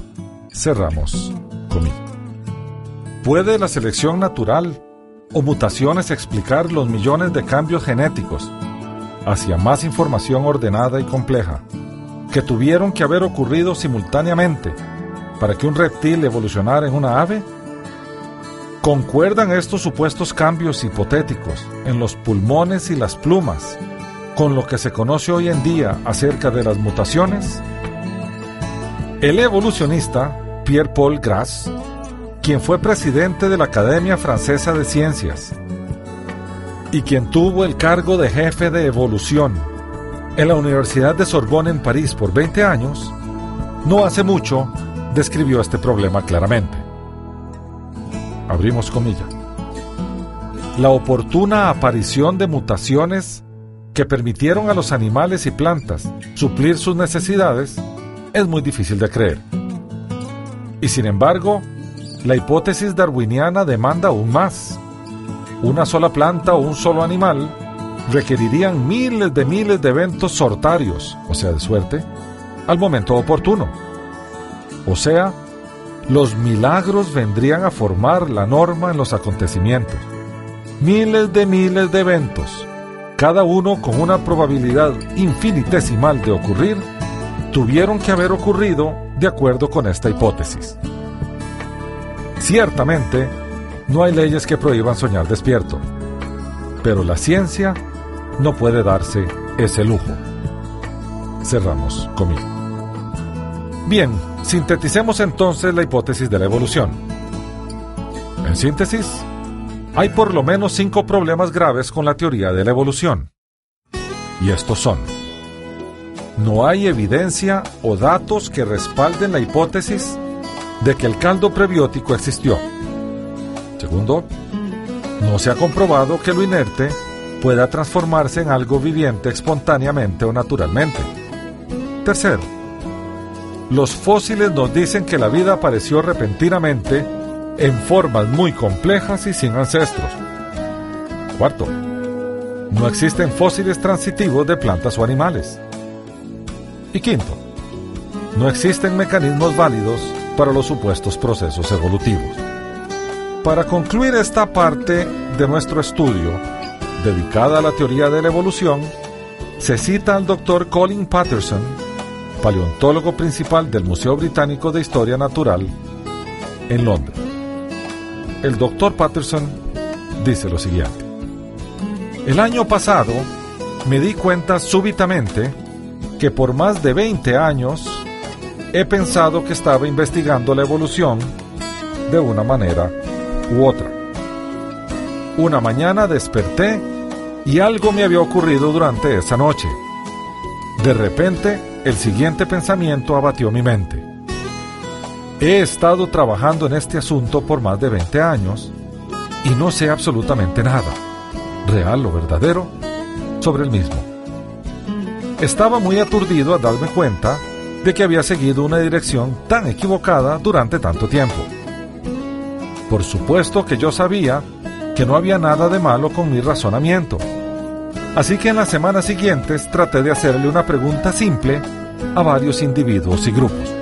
B: Cerramos comillas. ¿Puede la selección natural o mutaciones explicar los millones de cambios genéticos hacia más información ordenada y compleja que tuvieron que haber ocurrido simultáneamente para que un reptil evolucionara en una ave? ¿Concuerdan estos supuestos cambios hipotéticos en los pulmones y las plumas con lo que se conoce hoy en día acerca de las mutaciones? El evolucionista Pierre-Paul Grasse quien fue presidente de la Academia Francesa de Ciencias y quien tuvo el cargo de jefe de evolución en la Universidad de Sorbonne en París por 20 años, no hace mucho describió este problema claramente. Abrimos comillas. La oportuna aparición de mutaciones que permitieron a los animales y plantas suplir sus necesidades es muy difícil de creer. Y sin embargo, la hipótesis darwiniana demanda aún más. Una sola planta o un solo animal requerirían miles de miles de eventos sortarios, o sea, de suerte, al momento oportuno. O sea, los milagros vendrían a formar la norma en los acontecimientos. Miles de miles de eventos, cada uno con una probabilidad infinitesimal de ocurrir, tuvieron que haber ocurrido de acuerdo con esta hipótesis. Ciertamente, no hay leyes que prohíban soñar despierto, pero la ciencia no puede darse ese lujo. Cerramos conmigo. Bien, sinteticemos entonces la hipótesis de la evolución. En síntesis, hay por lo menos cinco problemas graves con la teoría de la evolución. Y estos son, no hay evidencia o datos que respalden la hipótesis de que el caldo prebiótico existió. Segundo, no se ha comprobado que lo inerte pueda transformarse en algo viviente espontáneamente o naturalmente. Tercero, los fósiles nos dicen que la vida apareció repentinamente en formas muy complejas y sin ancestros. Cuarto, no existen fósiles transitivos de plantas o animales. Y quinto, no existen mecanismos válidos para los supuestos procesos evolutivos. Para concluir esta parte de nuestro estudio, dedicada a la teoría de la evolución, se cita al doctor Colin Patterson, paleontólogo principal del Museo Británico de Historia Natural en Londres. El doctor Patterson dice lo siguiente. El año pasado me di cuenta súbitamente que por más de 20 años he pensado que estaba investigando la evolución de una manera u otra. Una mañana desperté y algo me había ocurrido durante esa noche. De repente, el siguiente pensamiento abatió mi mente. He estado trabajando en este asunto por más de 20 años y no sé absolutamente nada, real o verdadero, sobre el mismo. Estaba muy aturdido al darme cuenta de que había seguido una dirección tan equivocada durante tanto tiempo. Por supuesto que yo sabía que no había nada de malo con mi razonamiento. Así que en las semanas siguientes traté de hacerle una pregunta simple a varios individuos y grupos.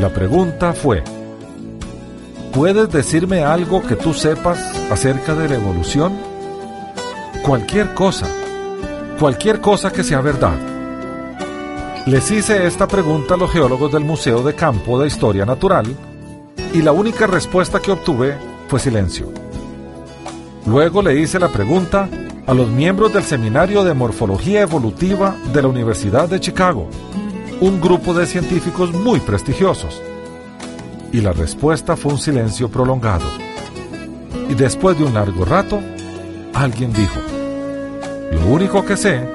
B: La pregunta fue, ¿puedes decirme algo que tú sepas acerca de la evolución? Cualquier cosa, cualquier cosa que sea verdad. Les hice esta pregunta a los geólogos del Museo de Campo de Historia Natural y la única respuesta que obtuve fue silencio. Luego le hice la pregunta a los miembros del Seminario de Morfología Evolutiva de la Universidad de Chicago, un grupo de científicos muy prestigiosos. Y la respuesta fue un silencio prolongado. Y después de un largo rato, alguien dijo, lo único que sé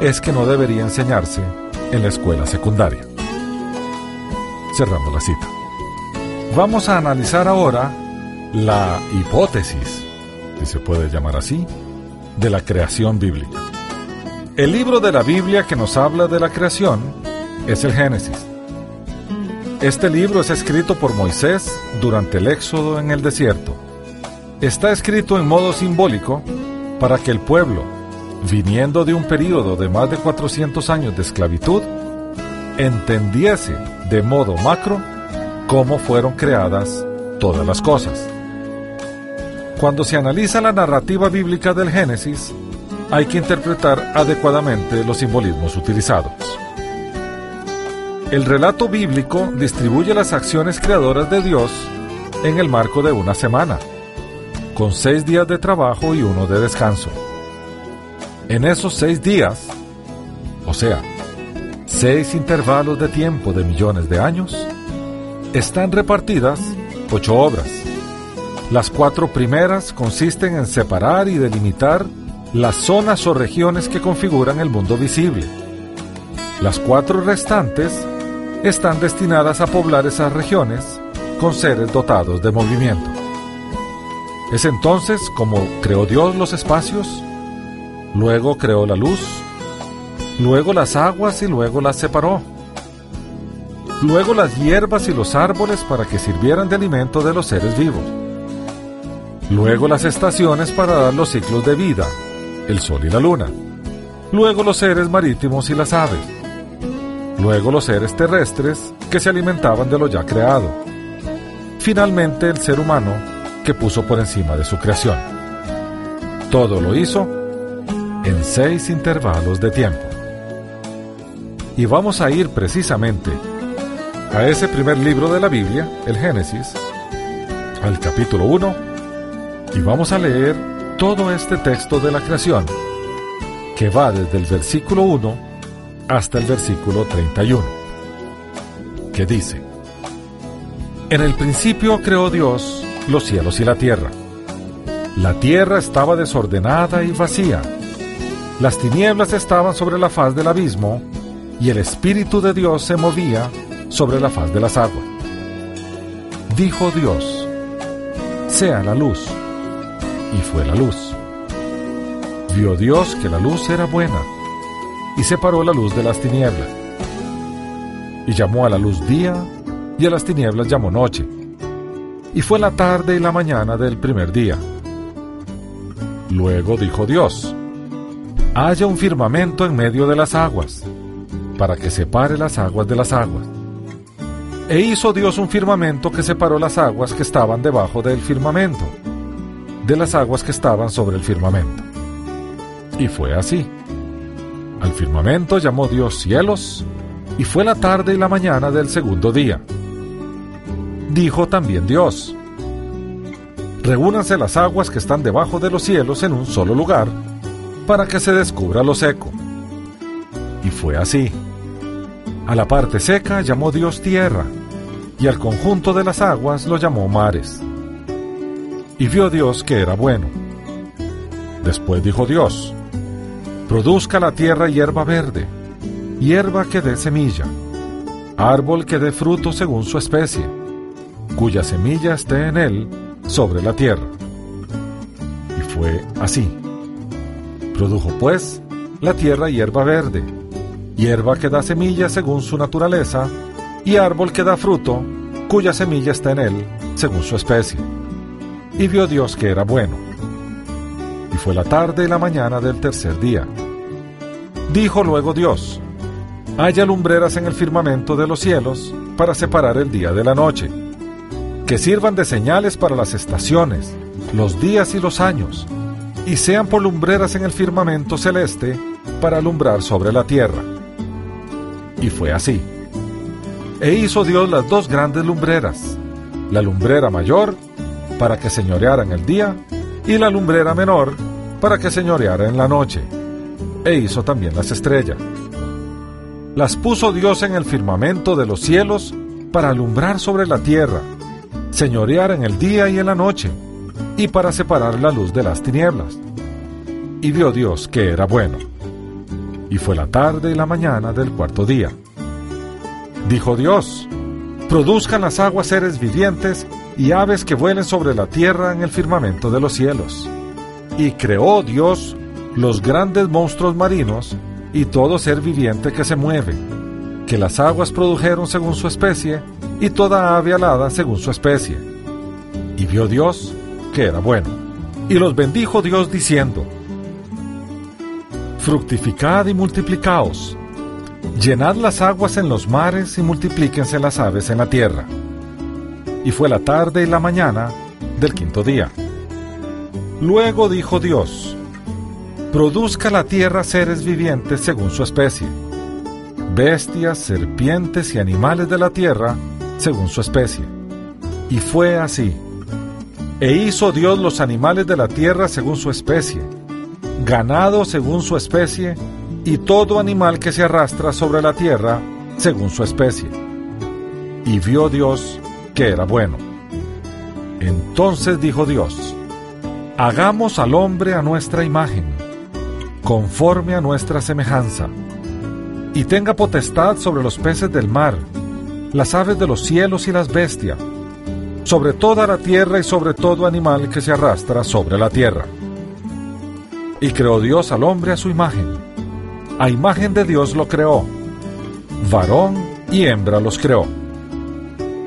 B: es que no debería enseñarse en la escuela secundaria. Cerramos la cita. Vamos a analizar ahora la hipótesis, si se puede llamar así, de la creación bíblica. El libro de la Biblia que nos habla de la creación es el Génesis. Este libro es escrito por Moisés durante el éxodo en el desierto. Está escrito en modo simbólico para que el pueblo, viniendo de un periodo de más de 400 años de esclavitud, entendiese de modo macro cómo fueron creadas todas las cosas. Cuando se analiza la narrativa bíblica del Génesis, hay que interpretar adecuadamente los simbolismos utilizados. El relato bíblico distribuye las acciones creadoras de Dios en el marco de una semana, con seis días de trabajo y uno de descanso. En esos seis días, o sea, seis intervalos de tiempo de millones de años, están repartidas ocho obras. Las cuatro primeras consisten en separar y delimitar las zonas o regiones que configuran el mundo visible. Las cuatro restantes están destinadas a poblar esas regiones con seres dotados de movimiento. Es entonces como creó Dios los espacios, luego creó la luz, luego las aguas y luego las separó luego las hierbas y los árboles para que sirvieran de alimento de los seres vivos, luego las estaciones para dar los ciclos de vida, el sol y la luna, luego los seres marítimos y las aves, luego los seres terrestres que se alimentaban de lo ya creado, finalmente el ser humano que puso por encima de su creación. Todo lo hizo en seis intervalos de tiempo. Y vamos a ir precisamente a ese primer libro de la Biblia, el Génesis, al capítulo 1, y vamos a leer todo este texto de la creación, que va desde el versículo 1 hasta el versículo 31, que dice, En el principio creó Dios los cielos y la tierra. La tierra estaba desordenada y vacía. Las tinieblas estaban sobre la faz del abismo y el Espíritu de Dios se movía sobre la faz de las aguas. Dijo Dios, sea la luz, y fue la luz. Vio Dios que la luz era buena, y separó la luz de las tinieblas. Y llamó a la luz día, y a las tinieblas llamó noche. Y fue la tarde y la mañana del primer día. Luego dijo Dios, haya un firmamento en medio de las aguas, para que separe las aguas de las aguas. E hizo Dios un firmamento que separó las aguas que estaban debajo del firmamento, de las aguas que estaban sobre el firmamento. Y fue así. Al firmamento llamó Dios cielos, y fue la tarde y la mañana del segundo día. Dijo también Dios, reúnanse las aguas que están debajo de los cielos en un solo lugar, para que se descubra lo seco. Y fue así. A la parte seca llamó Dios tierra, y al conjunto de las aguas lo llamó mares. Y vio Dios que era bueno. Después dijo Dios, produzca la tierra hierba verde, hierba que dé semilla, árbol que dé fruto según su especie, cuya semilla esté en él sobre la tierra. Y fue así. Produjo pues la tierra hierba verde, hierba que da semilla según su naturaleza, y árbol que da fruto, cuya semilla está en él según su especie. Y vio Dios que era bueno. Y fue la tarde y la mañana del tercer día. Dijo luego Dios, haya lumbreras en el firmamento de los cielos para separar el día de la noche, que sirvan de señales para las estaciones, los días y los años, y sean por lumbreras en el firmamento celeste para alumbrar sobre la tierra. Y fue así. E hizo Dios las dos grandes lumbreras, la lumbrera mayor para que señoreara en el día y la lumbrera menor para que señoreara en la noche. E hizo también las estrellas. Las puso Dios en el firmamento de los cielos para alumbrar sobre la tierra, señorear en el día y en la noche, y para separar la luz de las tinieblas. Y vio Dios que era bueno. Y fue la tarde y la mañana del cuarto día. Dijo Dios, produzcan las aguas seres vivientes y aves que vuelen sobre la tierra en el firmamento de los cielos. Y creó Dios los grandes monstruos marinos y todo ser viviente que se mueve, que las aguas produjeron según su especie, y toda ave alada según su especie. Y vio Dios que era bueno. Y los bendijo Dios diciendo, Fructificad y multiplicaos, llenad las aguas en los mares y multiplíquense las aves en la tierra. Y fue la tarde y la mañana del quinto día. Luego dijo Dios, Produzca la tierra seres vivientes según su especie, bestias, serpientes y animales de la tierra según su especie. Y fue así. E hizo Dios los animales de la tierra según su especie, ganado según su especie, y todo animal que se arrastra sobre la tierra según su especie. Y vio Dios que era bueno. Entonces dijo Dios, hagamos al hombre a nuestra imagen, conforme a nuestra semejanza, y tenga potestad sobre los peces del mar, las aves de los cielos y las bestias, sobre toda la tierra y sobre todo animal que se arrastra sobre la tierra. Y creó Dios al hombre a su imagen. A imagen de Dios lo creó. Varón y hembra los creó.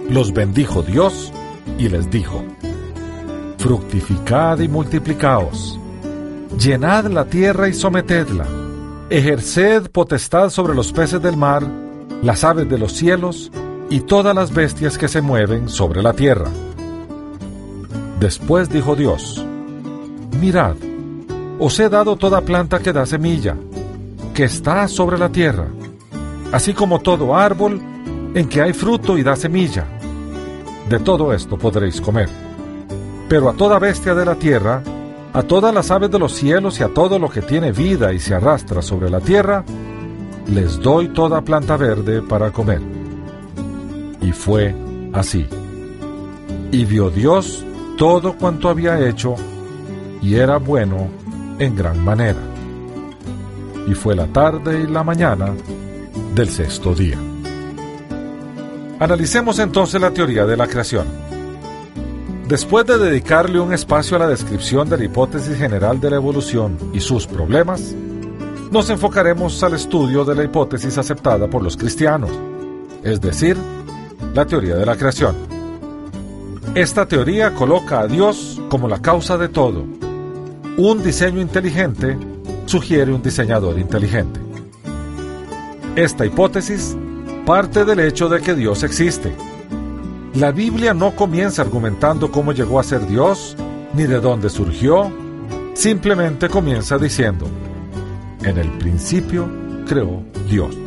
B: Los bendijo Dios y les dijo, Fructificad y multiplicaos, llenad la tierra y sometedla, ejerced potestad sobre los peces del mar, las aves de los cielos y todas las bestias que se mueven sobre la tierra. Después dijo Dios, Mirad, os he dado toda planta que da semilla, que está sobre la tierra, así como todo árbol en que hay fruto y da semilla. De todo esto podréis comer. Pero a toda bestia de la tierra a todas las aves de los cielos y a todo lo que tiene vida y se arrastra sobre la tierra, les doy toda planta verde para comer. Y fue así. Y vio Dios todo cuanto había hecho, y era bueno en gran manera. Y fue la tarde y la mañana del sexto día. Analicemos entonces la teoría de la creación. Después de dedicarle un espacio a la descripción de la hipótesis general de la evolución y sus problemas, nos enfocaremos al estudio de la hipótesis aceptada por los cristianos, es decir, la teoría de la creación. Esta teoría coloca a Dios como la causa de todo. Un diseño inteligente sugiere un diseñador inteligente. Esta hipótesis parte del hecho de que Dios existe la Biblia no comienza argumentando cómo llegó a ser Dios, ni de dónde surgió, simplemente comienza diciendo, en el principio creó Dios.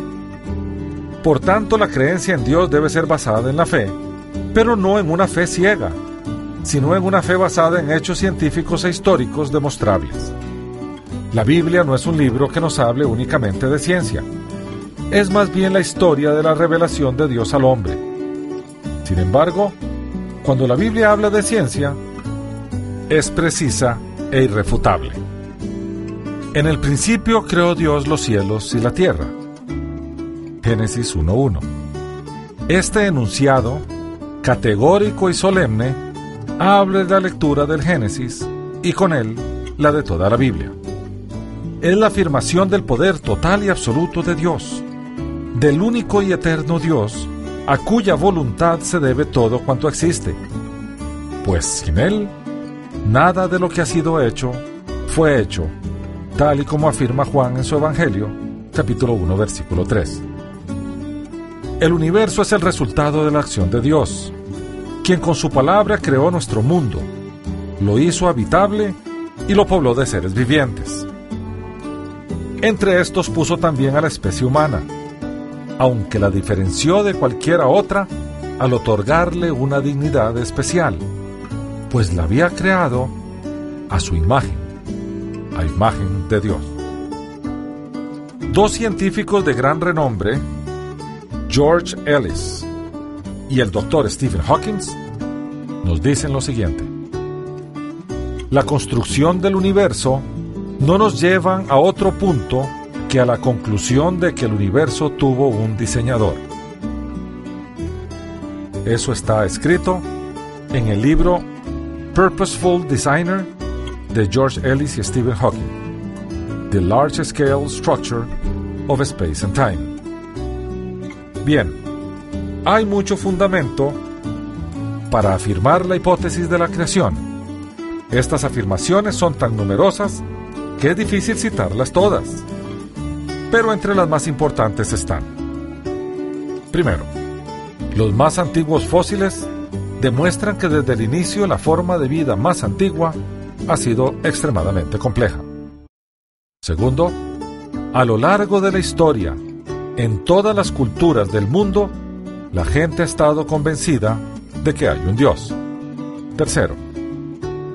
B: Por tanto, la creencia en Dios debe ser basada en la fe, pero no en una fe ciega, sino en una fe basada en hechos científicos e históricos demostrables. La Biblia no es un libro que nos hable únicamente de ciencia, es más bien la historia de la revelación de Dios al hombre sin embargo, cuando la Biblia habla de ciencia, es precisa e irrefutable. En el principio creó Dios los cielos y la tierra. Génesis 1.1. Este enunciado, categórico y solemne, abre la lectura del Génesis y con él la de toda la Biblia. Es la afirmación del poder total y absoluto de Dios, del único y eterno Dios a cuya voluntad se debe todo cuanto existe. Pues sin Él, nada de lo que ha sido hecho fue hecho, tal y como afirma Juan en su Evangelio, capítulo 1, versículo 3. El universo es el resultado de la acción de Dios, quien con su palabra creó nuestro mundo, lo hizo habitable y lo pobló de seres vivientes. Entre estos puso también a la especie humana, aunque la diferenció de cualquiera otra al otorgarle una dignidad especial, pues la había creado a su imagen, a imagen de Dios. Dos científicos de gran renombre, George Ellis y el doctor Stephen Hawking, nos dicen lo siguiente. La construcción del universo no nos lleva a otro punto que a la conclusión de que el universo tuvo un diseñador. Eso está escrito en el libro Purposeful Designer de George Ellis y Stephen Hawking, The Large Scale Structure of Space and Time. Bien, hay mucho fundamento para afirmar la hipótesis de la creación. Estas afirmaciones son tan numerosas que es difícil citarlas todas pero entre las más importantes están. Primero, los más antiguos fósiles demuestran que desde el inicio la forma de vida más antigua ha sido extremadamente compleja. Segundo, a lo largo de la historia, en todas las culturas del mundo, la gente ha estado convencida de que hay un Dios. Tercero,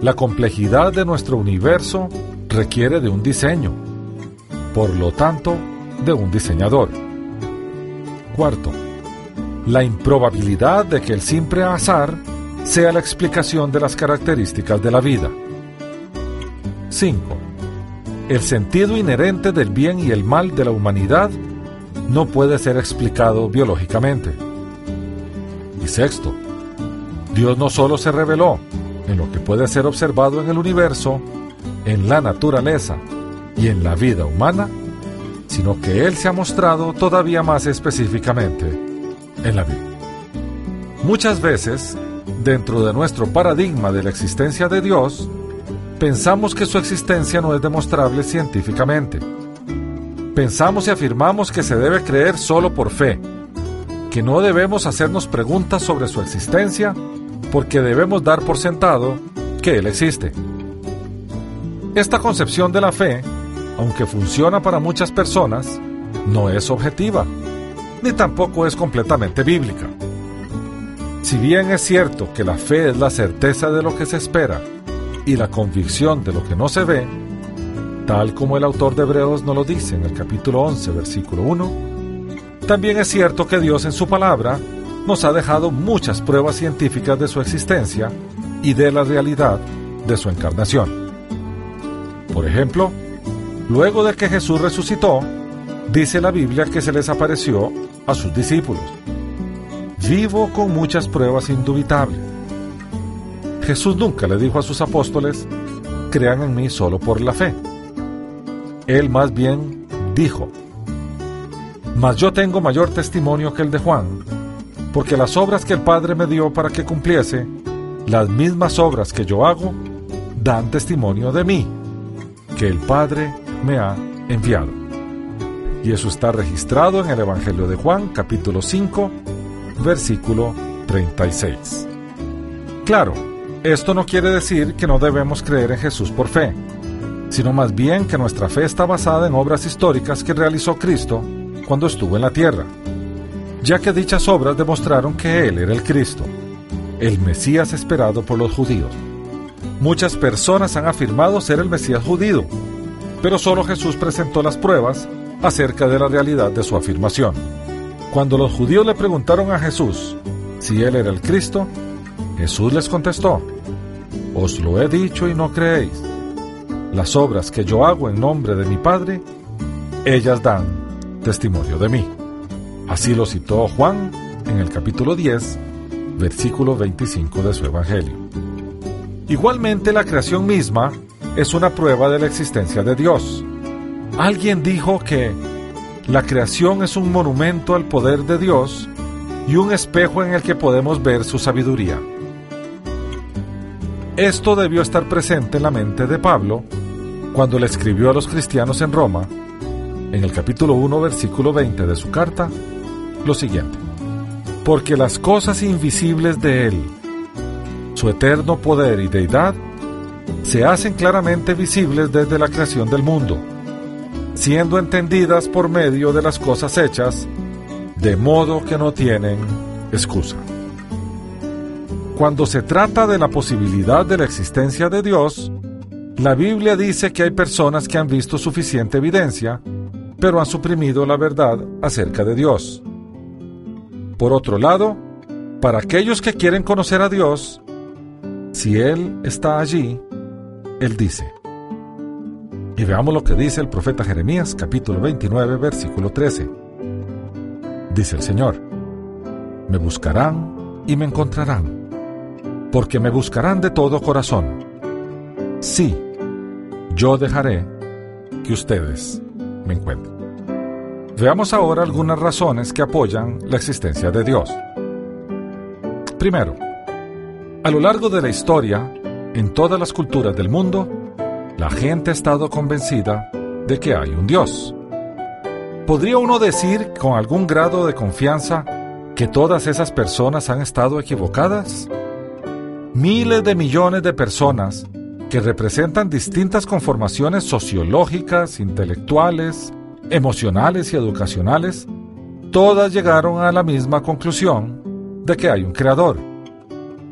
B: la complejidad de nuestro universo requiere de un diseño, por lo tanto, de un diseñador. Cuarto, la improbabilidad de que el simple azar sea la explicación de las características de la vida. 5. El sentido inherente del bien y el mal de la humanidad no puede ser explicado biológicamente. Y sexto, Dios no solo se reveló en lo que puede ser observado en el universo, en la naturaleza y en la vida humana, sino que Él se ha mostrado todavía más específicamente en la Biblia. Muchas veces, dentro de nuestro paradigma de la existencia de Dios, pensamos que su existencia no es demostrable científicamente. Pensamos y afirmamos que se debe creer solo por fe, que no debemos hacernos preguntas sobre su existencia porque debemos dar por sentado que Él existe. Esta concepción de la fe aunque funciona para muchas personas, no es objetiva, ni tampoco es completamente bíblica. Si bien es cierto que la fe es la certeza de lo que se espera y la convicción de lo que no se ve, tal como el autor de Hebreos nos lo dice en el capítulo 11, versículo 1, también es cierto que Dios en su palabra nos ha dejado muchas pruebas científicas de su existencia y de la realidad de su encarnación. Por ejemplo, luego de que Jesús resucitó, dice la Biblia que se les apareció a sus discípulos. Vivo con muchas pruebas indubitables. Jesús nunca le dijo a sus apóstoles, crean en mí solo por la fe. Él más bien dijo, mas yo tengo mayor testimonio que el de Juan, porque las obras que el Padre me dio para que cumpliese, las mismas obras que yo hago, dan testimonio de mí, que el Padre me ha enviado. Y eso está registrado en el Evangelio de Juan, capítulo 5, versículo 36. Claro, esto no quiere decir que no debemos creer en Jesús por fe, sino más bien que nuestra fe está basada en obras históricas que realizó Cristo cuando estuvo en la tierra, ya que dichas obras demostraron que Él era el Cristo, el Mesías esperado por los judíos. Muchas personas han afirmado ser el Mesías judío, pero solo Jesús presentó las pruebas acerca de la realidad de su afirmación. Cuando los judíos le preguntaron a Jesús si Él era el Cristo, Jesús les contestó, Os lo he dicho y no creéis. Las obras que yo hago en nombre de mi Padre, ellas dan testimonio de mí. Así lo citó Juan en el capítulo 10, versículo 25 de su Evangelio. Igualmente la creación misma es una prueba de la existencia de Dios. Alguien dijo que la creación es un monumento al poder de Dios y un espejo en el que podemos ver su sabiduría. Esto debió estar presente en la mente de Pablo cuando le escribió a los cristianos en Roma, en el capítulo 1, versículo 20 de su carta, lo siguiente. Porque las cosas invisibles de Él, su eterno poder y deidad, se hacen claramente visibles desde la creación del mundo, siendo entendidas por medio de las cosas hechas, de modo que no tienen excusa. Cuando se trata de la posibilidad de la existencia de Dios, la Biblia dice que hay personas que han visto suficiente evidencia, pero han suprimido la verdad acerca de Dios. Por otro lado, para aquellos que quieren conocer a Dios, si Él está allí, Él dice. Y veamos lo que dice el profeta Jeremías capítulo 29 versículo 13. Dice el Señor, me buscarán y me encontrarán porque me buscarán de todo corazón. Sí, yo dejaré que ustedes me encuentren. Veamos ahora algunas razones que apoyan la existencia de Dios. Primero, a lo largo de la historia, en todas las culturas del mundo, la gente ha estado convencida de que hay un Dios. ¿Podría uno decir con algún grado de confianza que todas esas personas han estado equivocadas? miles de millones de personas que representan distintas conformaciones sociológicas, intelectuales, emocionales y educacionales, todas llegaron a la misma conclusión de que hay un creador,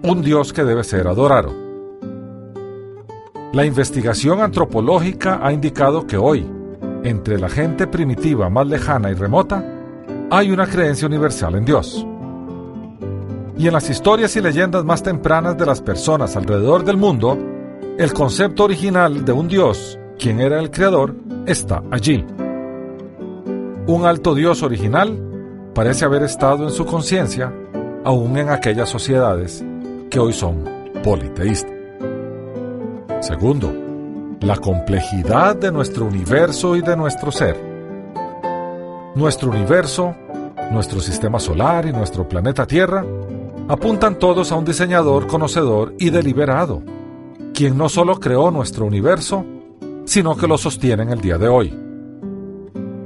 B: un Dios que debe ser adorado. La investigación antropológica ha indicado que hoy, entre la gente primitiva más lejana y remota, hay una creencia universal en Dios y en las historias y leyendas más tempranas de las personas alrededor del mundo, el concepto original de un dios, quien era el creador, está allí. Un alto dios original parece haber estado en su conciencia aún en aquellas sociedades que hoy son politeístas. Segundo, la complejidad de nuestro universo y de nuestro ser. Nuestro universo, nuestro sistema solar y nuestro planeta Tierra apuntan todos a un diseñador conocedor y deliberado, quien no solo creó nuestro universo, sino que lo sostiene en el día de hoy.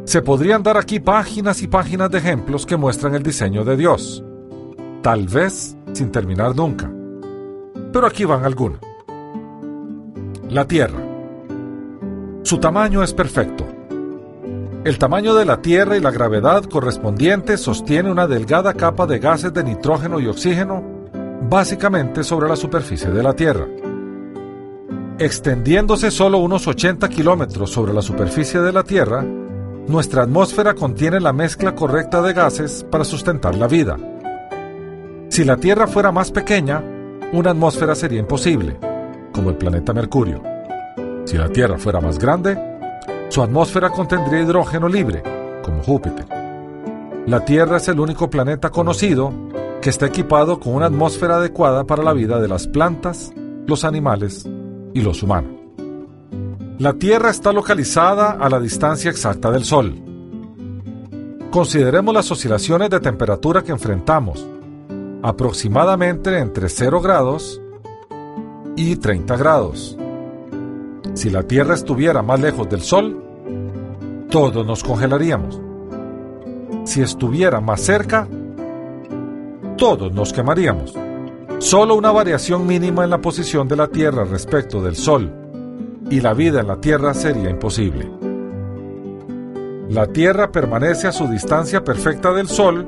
B: Se podrían dar aquí páginas y páginas de ejemplos que muestran el diseño de Dios, tal vez sin terminar nunca. Pero aquí van algunos. La Tierra. Su tamaño es perfecto el tamaño de la Tierra y la gravedad correspondiente sostiene una delgada capa de gases de nitrógeno y oxígeno básicamente sobre la superficie de la Tierra. Extendiéndose solo unos 80 kilómetros sobre la superficie de la Tierra, nuestra atmósfera contiene la mezcla correcta de gases para sustentar la vida. Si la Tierra fuera más pequeña, una atmósfera sería imposible, como el planeta Mercurio. Si la Tierra fuera más grande, su atmósfera contendría hidrógeno libre, como Júpiter. La Tierra es el único planeta conocido que está equipado con una atmósfera adecuada para la vida de las plantas, los animales y los humanos. La Tierra está localizada a la distancia exacta del Sol. Consideremos las oscilaciones de temperatura que enfrentamos, aproximadamente entre 0 grados y 30 grados. Si la Tierra estuviera más lejos del Sol, todos nos congelaríamos. Si estuviera más cerca, todos nos quemaríamos. Solo una variación mínima en la posición de la Tierra respecto del Sol y la vida en la Tierra sería imposible. La Tierra permanece a su distancia perfecta del Sol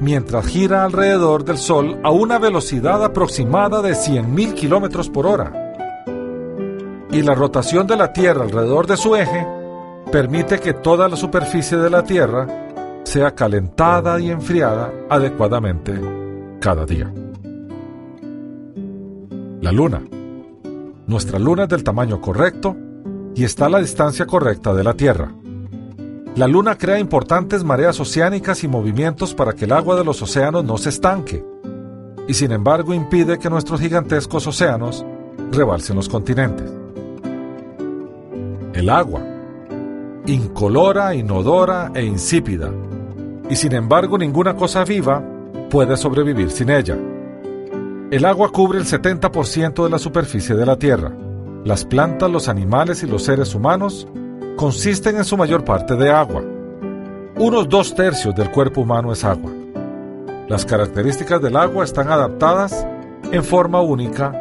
B: mientras gira alrededor del Sol a una velocidad aproximada de 100.000 km por hora. Y la rotación de la Tierra alrededor de su eje permite que toda la superficie de la Tierra sea calentada y enfriada adecuadamente cada día. La Luna. Nuestra Luna es del tamaño correcto y está a la distancia correcta de la Tierra. La Luna crea importantes mareas oceánicas y movimientos para que el agua de los océanos no se estanque, y sin embargo impide que nuestros gigantescos océanos rebalsen los continentes. El agua, incolora, inodora e insípida, y sin embargo ninguna cosa viva puede sobrevivir sin ella. El agua cubre el 70% de la superficie de la Tierra. Las plantas, los animales y los seres humanos consisten en su mayor parte de agua. Unos dos tercios del cuerpo humano es agua. Las características del agua están adaptadas en forma única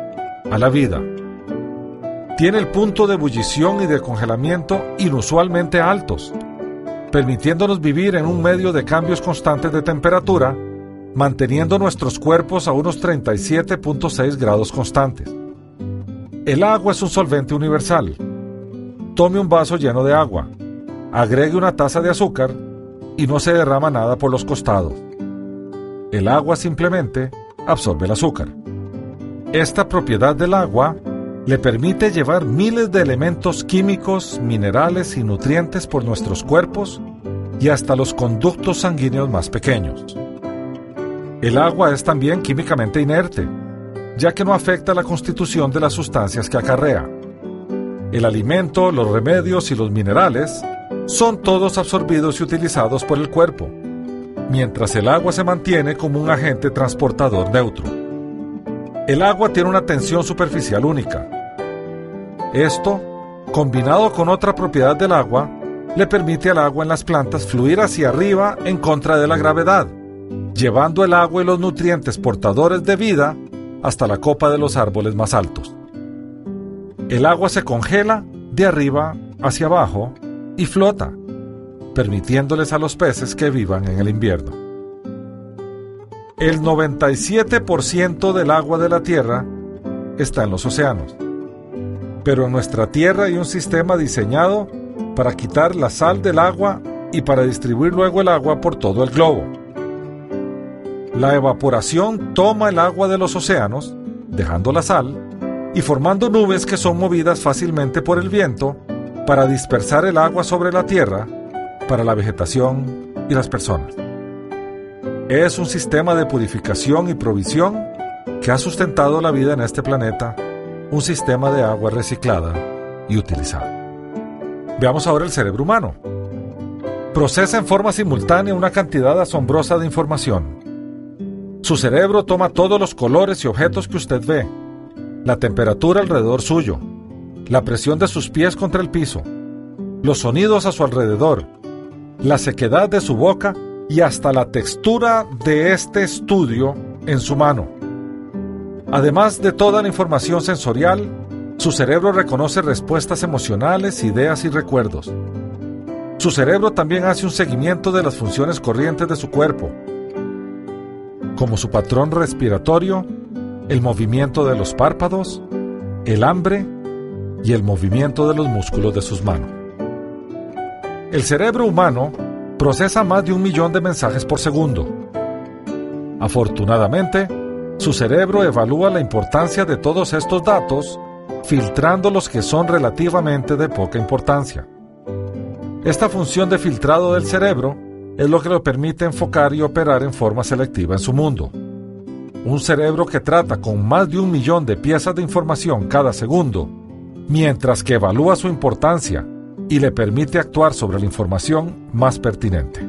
B: a la vida. Tiene el punto de ebullición y de congelamiento inusualmente altos, permitiéndonos vivir en un medio de cambios constantes de temperatura manteniendo nuestros cuerpos a unos 37.6 grados constantes. El agua es un solvente universal. Tome un vaso lleno de agua, agregue una taza de azúcar y no se derrama nada por los costados. El agua simplemente absorbe el azúcar. Esta propiedad del agua le permite llevar miles de elementos químicos, minerales y nutrientes por nuestros cuerpos y hasta los conductos sanguíneos más pequeños. El agua es también químicamente inerte, ya que no afecta la constitución de las sustancias que acarrea. El alimento, los remedios y los minerales son todos absorbidos y utilizados por el cuerpo, mientras el agua se mantiene como un agente transportador neutro. El agua tiene una tensión superficial única. Esto, combinado con otra propiedad del agua, le permite al agua en las plantas fluir hacia arriba en contra de la gravedad llevando el agua y los nutrientes portadores de vida hasta la copa de los árboles más altos. El agua se congela de arriba hacia abajo y flota, permitiéndoles a los peces que vivan en el invierno. El 97% del agua de la Tierra está en los océanos, pero en nuestra Tierra hay un sistema diseñado para quitar la sal del agua y para distribuir luego el agua por todo el globo. La evaporación toma el agua de los océanos, dejando la sal, y formando nubes que son movidas fácilmente por el viento para dispersar el agua sobre la tierra para la vegetación y las personas. Es un sistema de purificación y provisión que ha sustentado la vida en este planeta, un sistema de agua reciclada y utilizada. Veamos ahora el cerebro humano. Procesa en forma simultánea una cantidad asombrosa de información su cerebro toma todos los colores y objetos que usted ve, la temperatura alrededor suyo, la presión de sus pies contra el piso, los sonidos a su alrededor, la sequedad de su boca y hasta la textura de este estudio en su mano. Además de toda la información sensorial, su cerebro reconoce respuestas emocionales, ideas y recuerdos. Su cerebro también hace un seguimiento de las funciones corrientes de su cuerpo, como su patrón respiratorio, el movimiento de los párpados, el hambre y el movimiento de los músculos de sus manos. El cerebro humano procesa más de un millón de mensajes por segundo. Afortunadamente, su cerebro evalúa la importancia de todos estos datos, filtrando los que son relativamente de poca importancia. Esta función de filtrado del cerebro es lo que le permite enfocar y operar en forma selectiva en su mundo. Un cerebro que trata con más de un millón de piezas de información cada segundo, mientras que evalúa su importancia y le permite actuar sobre la información más pertinente.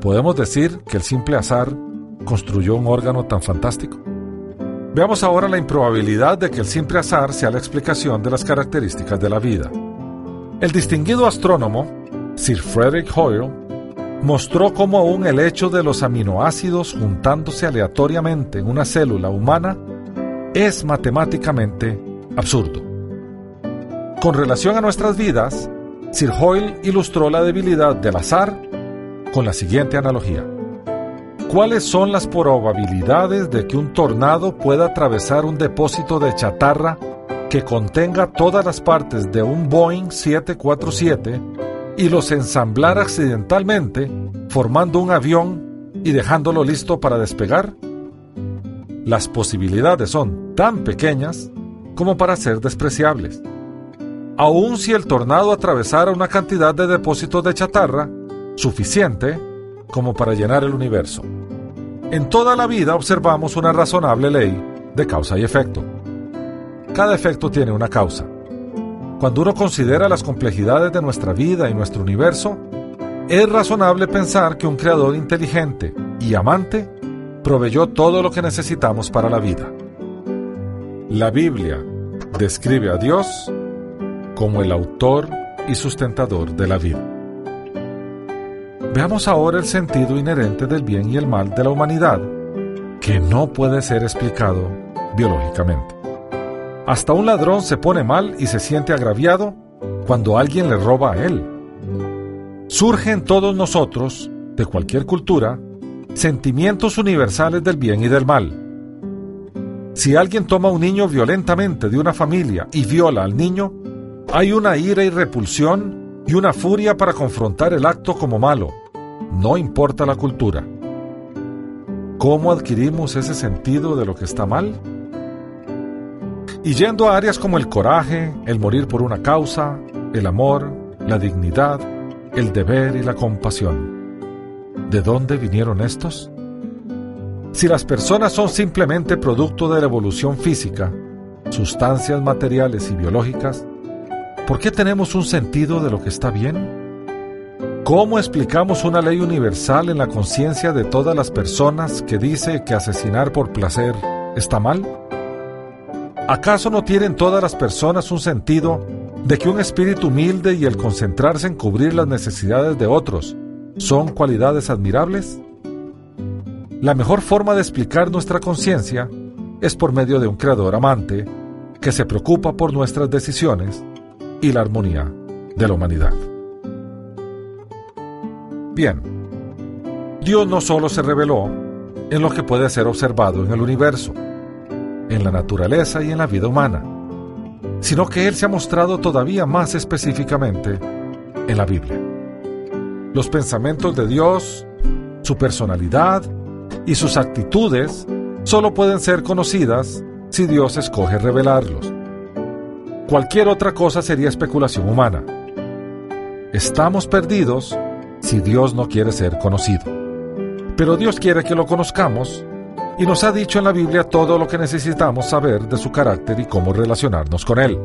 B: ¿Podemos decir que el simple azar construyó un órgano tan fantástico? Veamos ahora la improbabilidad de que el simple azar sea la explicación de las características de la vida. El distinguido astrónomo, Sir Frederick Hoyle, mostró cómo aún el hecho de los aminoácidos juntándose aleatoriamente en una célula humana es matemáticamente absurdo. Con relación a nuestras vidas, Sir Hoyle ilustró la debilidad del azar con la siguiente analogía. ¿Cuáles son las probabilidades de que un tornado pueda atravesar un depósito de chatarra que contenga todas las partes de un Boeing 747 y los ensamblar accidentalmente, formando un avión y dejándolo listo para despegar? Las posibilidades son tan pequeñas como para ser despreciables aun si el tornado atravesara una cantidad de depósitos de chatarra suficiente como para llenar el universo. En toda la vida observamos una razonable ley de causa y efecto. Cada efecto tiene una causa. Cuando uno considera las complejidades de nuestra vida y nuestro universo, es razonable pensar que un creador inteligente y amante proveyó todo lo que necesitamos para la vida. La Biblia describe a Dios como el autor y sustentador de la vida. Veamos ahora el sentido inherente del bien y el mal de la humanidad, que no puede ser explicado biológicamente. Hasta un ladrón se pone mal y se siente agraviado cuando alguien le roba a él. Surge en todos nosotros, de cualquier cultura, sentimientos universales del bien y del mal. Si alguien toma a un niño violentamente de una familia y viola al niño, hay una ira y repulsión y una furia para confrontar el acto como malo, no importa la cultura. ¿Cómo adquirimos ese sentido de lo que está mal? Y yendo a áreas como el coraje, el morir por una causa, el amor, la dignidad, el deber y la compasión. ¿De dónde vinieron estos? Si las personas son simplemente producto de la evolución física, sustancias materiales y biológicas, ¿Por qué tenemos un sentido de lo que está bien? ¿Cómo explicamos una ley universal en la conciencia de todas las personas que dice que asesinar por placer está mal? ¿Acaso no tienen todas las personas un sentido de que un espíritu humilde y el concentrarse en cubrir las necesidades de otros son cualidades admirables? La mejor forma de explicar nuestra conciencia es por medio de un creador amante que se preocupa por nuestras decisiones y la armonía de la humanidad. Bien, Dios no solo se reveló en lo que puede ser observado en el universo, en la naturaleza y en la vida humana, sino que Él se ha mostrado todavía más específicamente en la Biblia. Los pensamientos de Dios, su personalidad y sus actitudes solo pueden ser conocidas si Dios escoge revelarlos. Cualquier otra cosa sería especulación humana. Estamos perdidos si Dios no quiere ser conocido. Pero Dios quiere que lo conozcamos y nos ha dicho en la Biblia todo lo que necesitamos saber de su carácter y cómo relacionarnos con Él.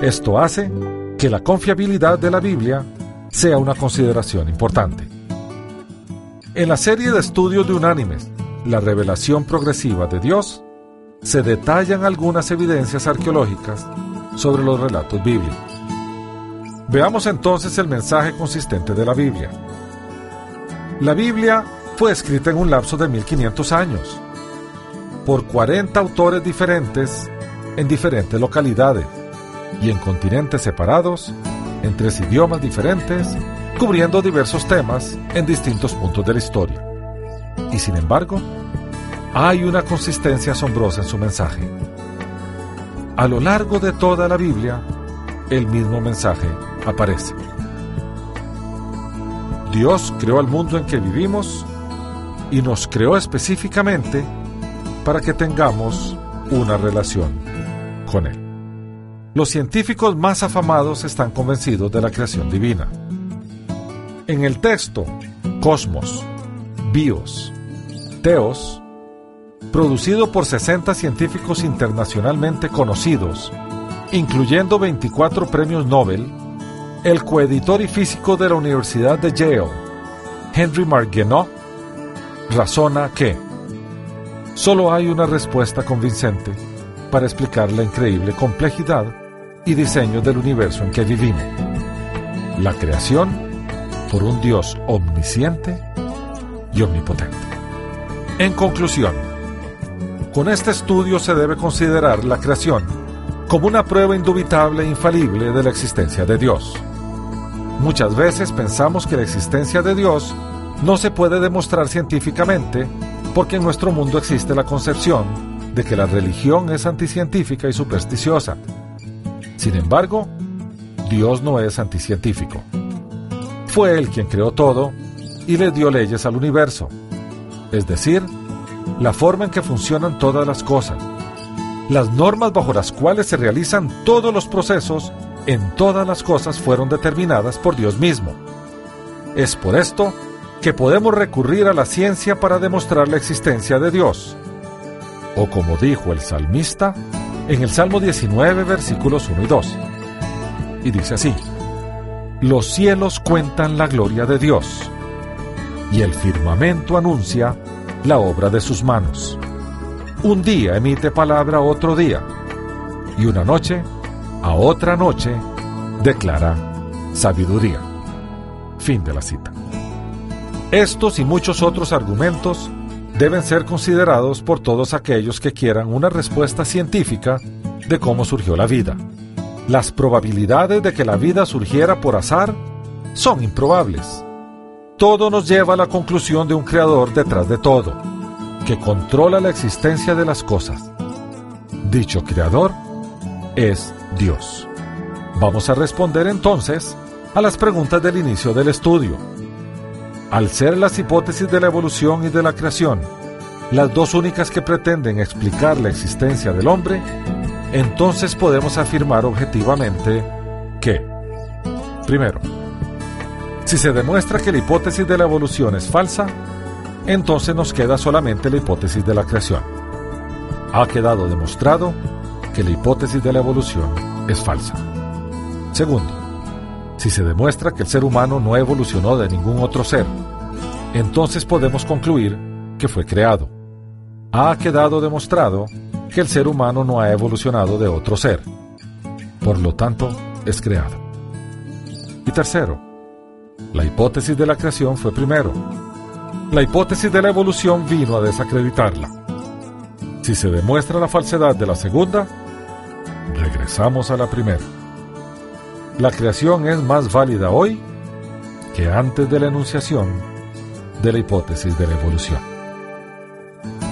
B: Esto hace que la confiabilidad de la Biblia sea una consideración importante. En la serie de estudios de unánimes, La revelación progresiva de Dios, se detallan algunas evidencias arqueológicas sobre los relatos bíblicos. Veamos entonces el mensaje consistente de la Biblia. La Biblia fue escrita en un lapso de 1500 años, por 40 autores diferentes en diferentes localidades y en continentes separados, en tres idiomas diferentes, cubriendo diversos temas en distintos puntos de la historia. Y sin embargo, hay una consistencia asombrosa en su mensaje. a lo largo de toda la Biblia, el mismo mensaje aparece. Dios creó el mundo en que vivimos y nos creó específicamente para que tengamos una relación con Él. Los científicos más afamados están convencidos de la creación divina. En el texto Cosmos, Bios, Teos, producido por 60 científicos internacionalmente conocidos, incluyendo 24 premios Nobel, el coeditor y físico de la Universidad de Yale, Henry Marguenot, razona que solo hay una respuesta convincente para explicar la increíble complejidad y diseño del universo en que vivimos. La creación por un Dios omnisciente y omnipotente. En conclusión, con este estudio se debe considerar la creación como una prueba indubitable e infalible de la existencia de Dios. Muchas veces pensamos que la existencia de Dios no se puede demostrar científicamente porque en nuestro mundo existe la concepción de que la religión es anticientífica y supersticiosa. Sin embargo, Dios no es anticientífico. Fue Él quien creó todo y le dio leyes al universo, es decir, la forma en que funcionan todas las cosas, las normas bajo las cuales se realizan todos los procesos en todas las cosas fueron determinadas por Dios mismo. Es por esto que podemos recurrir a la ciencia para demostrar la existencia de Dios. O como dijo el salmista en el Salmo 19, versículos 1 y 2. Y dice así, Los cielos cuentan la gloria de Dios, y el firmamento anuncia la obra de sus manos. Un día emite palabra a otro día, y una noche a otra noche declara sabiduría. Fin de la cita. Estos y muchos otros argumentos deben ser considerados por todos aquellos que quieran una respuesta científica de cómo surgió la vida. Las probabilidades de que la vida surgiera por azar son improbables. Todo nos lleva a la conclusión de un creador detrás de todo, que controla la existencia de las cosas. Dicho creador es Dios. Vamos a responder entonces a las preguntas del inicio del estudio. Al ser las hipótesis de la evolución y de la creación las dos únicas que pretenden explicar la existencia del hombre, entonces podemos afirmar objetivamente que, primero, si se demuestra que la hipótesis de la evolución es falsa, entonces nos queda solamente la hipótesis de la creación. Ha quedado demostrado que la hipótesis de la evolución es falsa. Segundo, si se demuestra que el ser humano no evolucionó de ningún otro ser, entonces podemos concluir que fue creado. Ha quedado demostrado que el ser humano no ha evolucionado de otro ser. Por lo tanto, es creado. Y tercero, la hipótesis de la creación fue primero. La hipótesis de la evolución vino a desacreditarla. Si se demuestra la falsedad de la segunda, regresamos a la primera. La creación es más válida hoy que antes de la enunciación de la hipótesis de la evolución.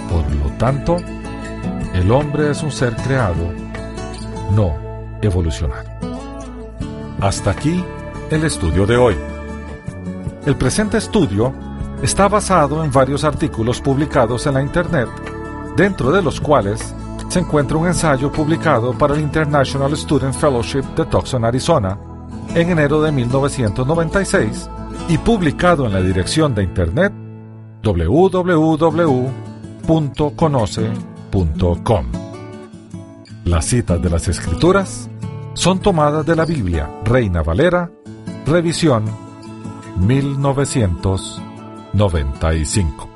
B: Por lo tanto, el hombre es un ser creado, no evolucionado. Hasta aquí el estudio de hoy. El presente estudio está basado en varios artículos publicados en la Internet, dentro de los cuales se encuentra un ensayo publicado para el International Student Fellowship de Tucson, Arizona, en enero de 1996 y publicado en la dirección de internet www.conoce.com. Las citas de las escrituras son tomadas de la Biblia Reina Valera, revisión 1995.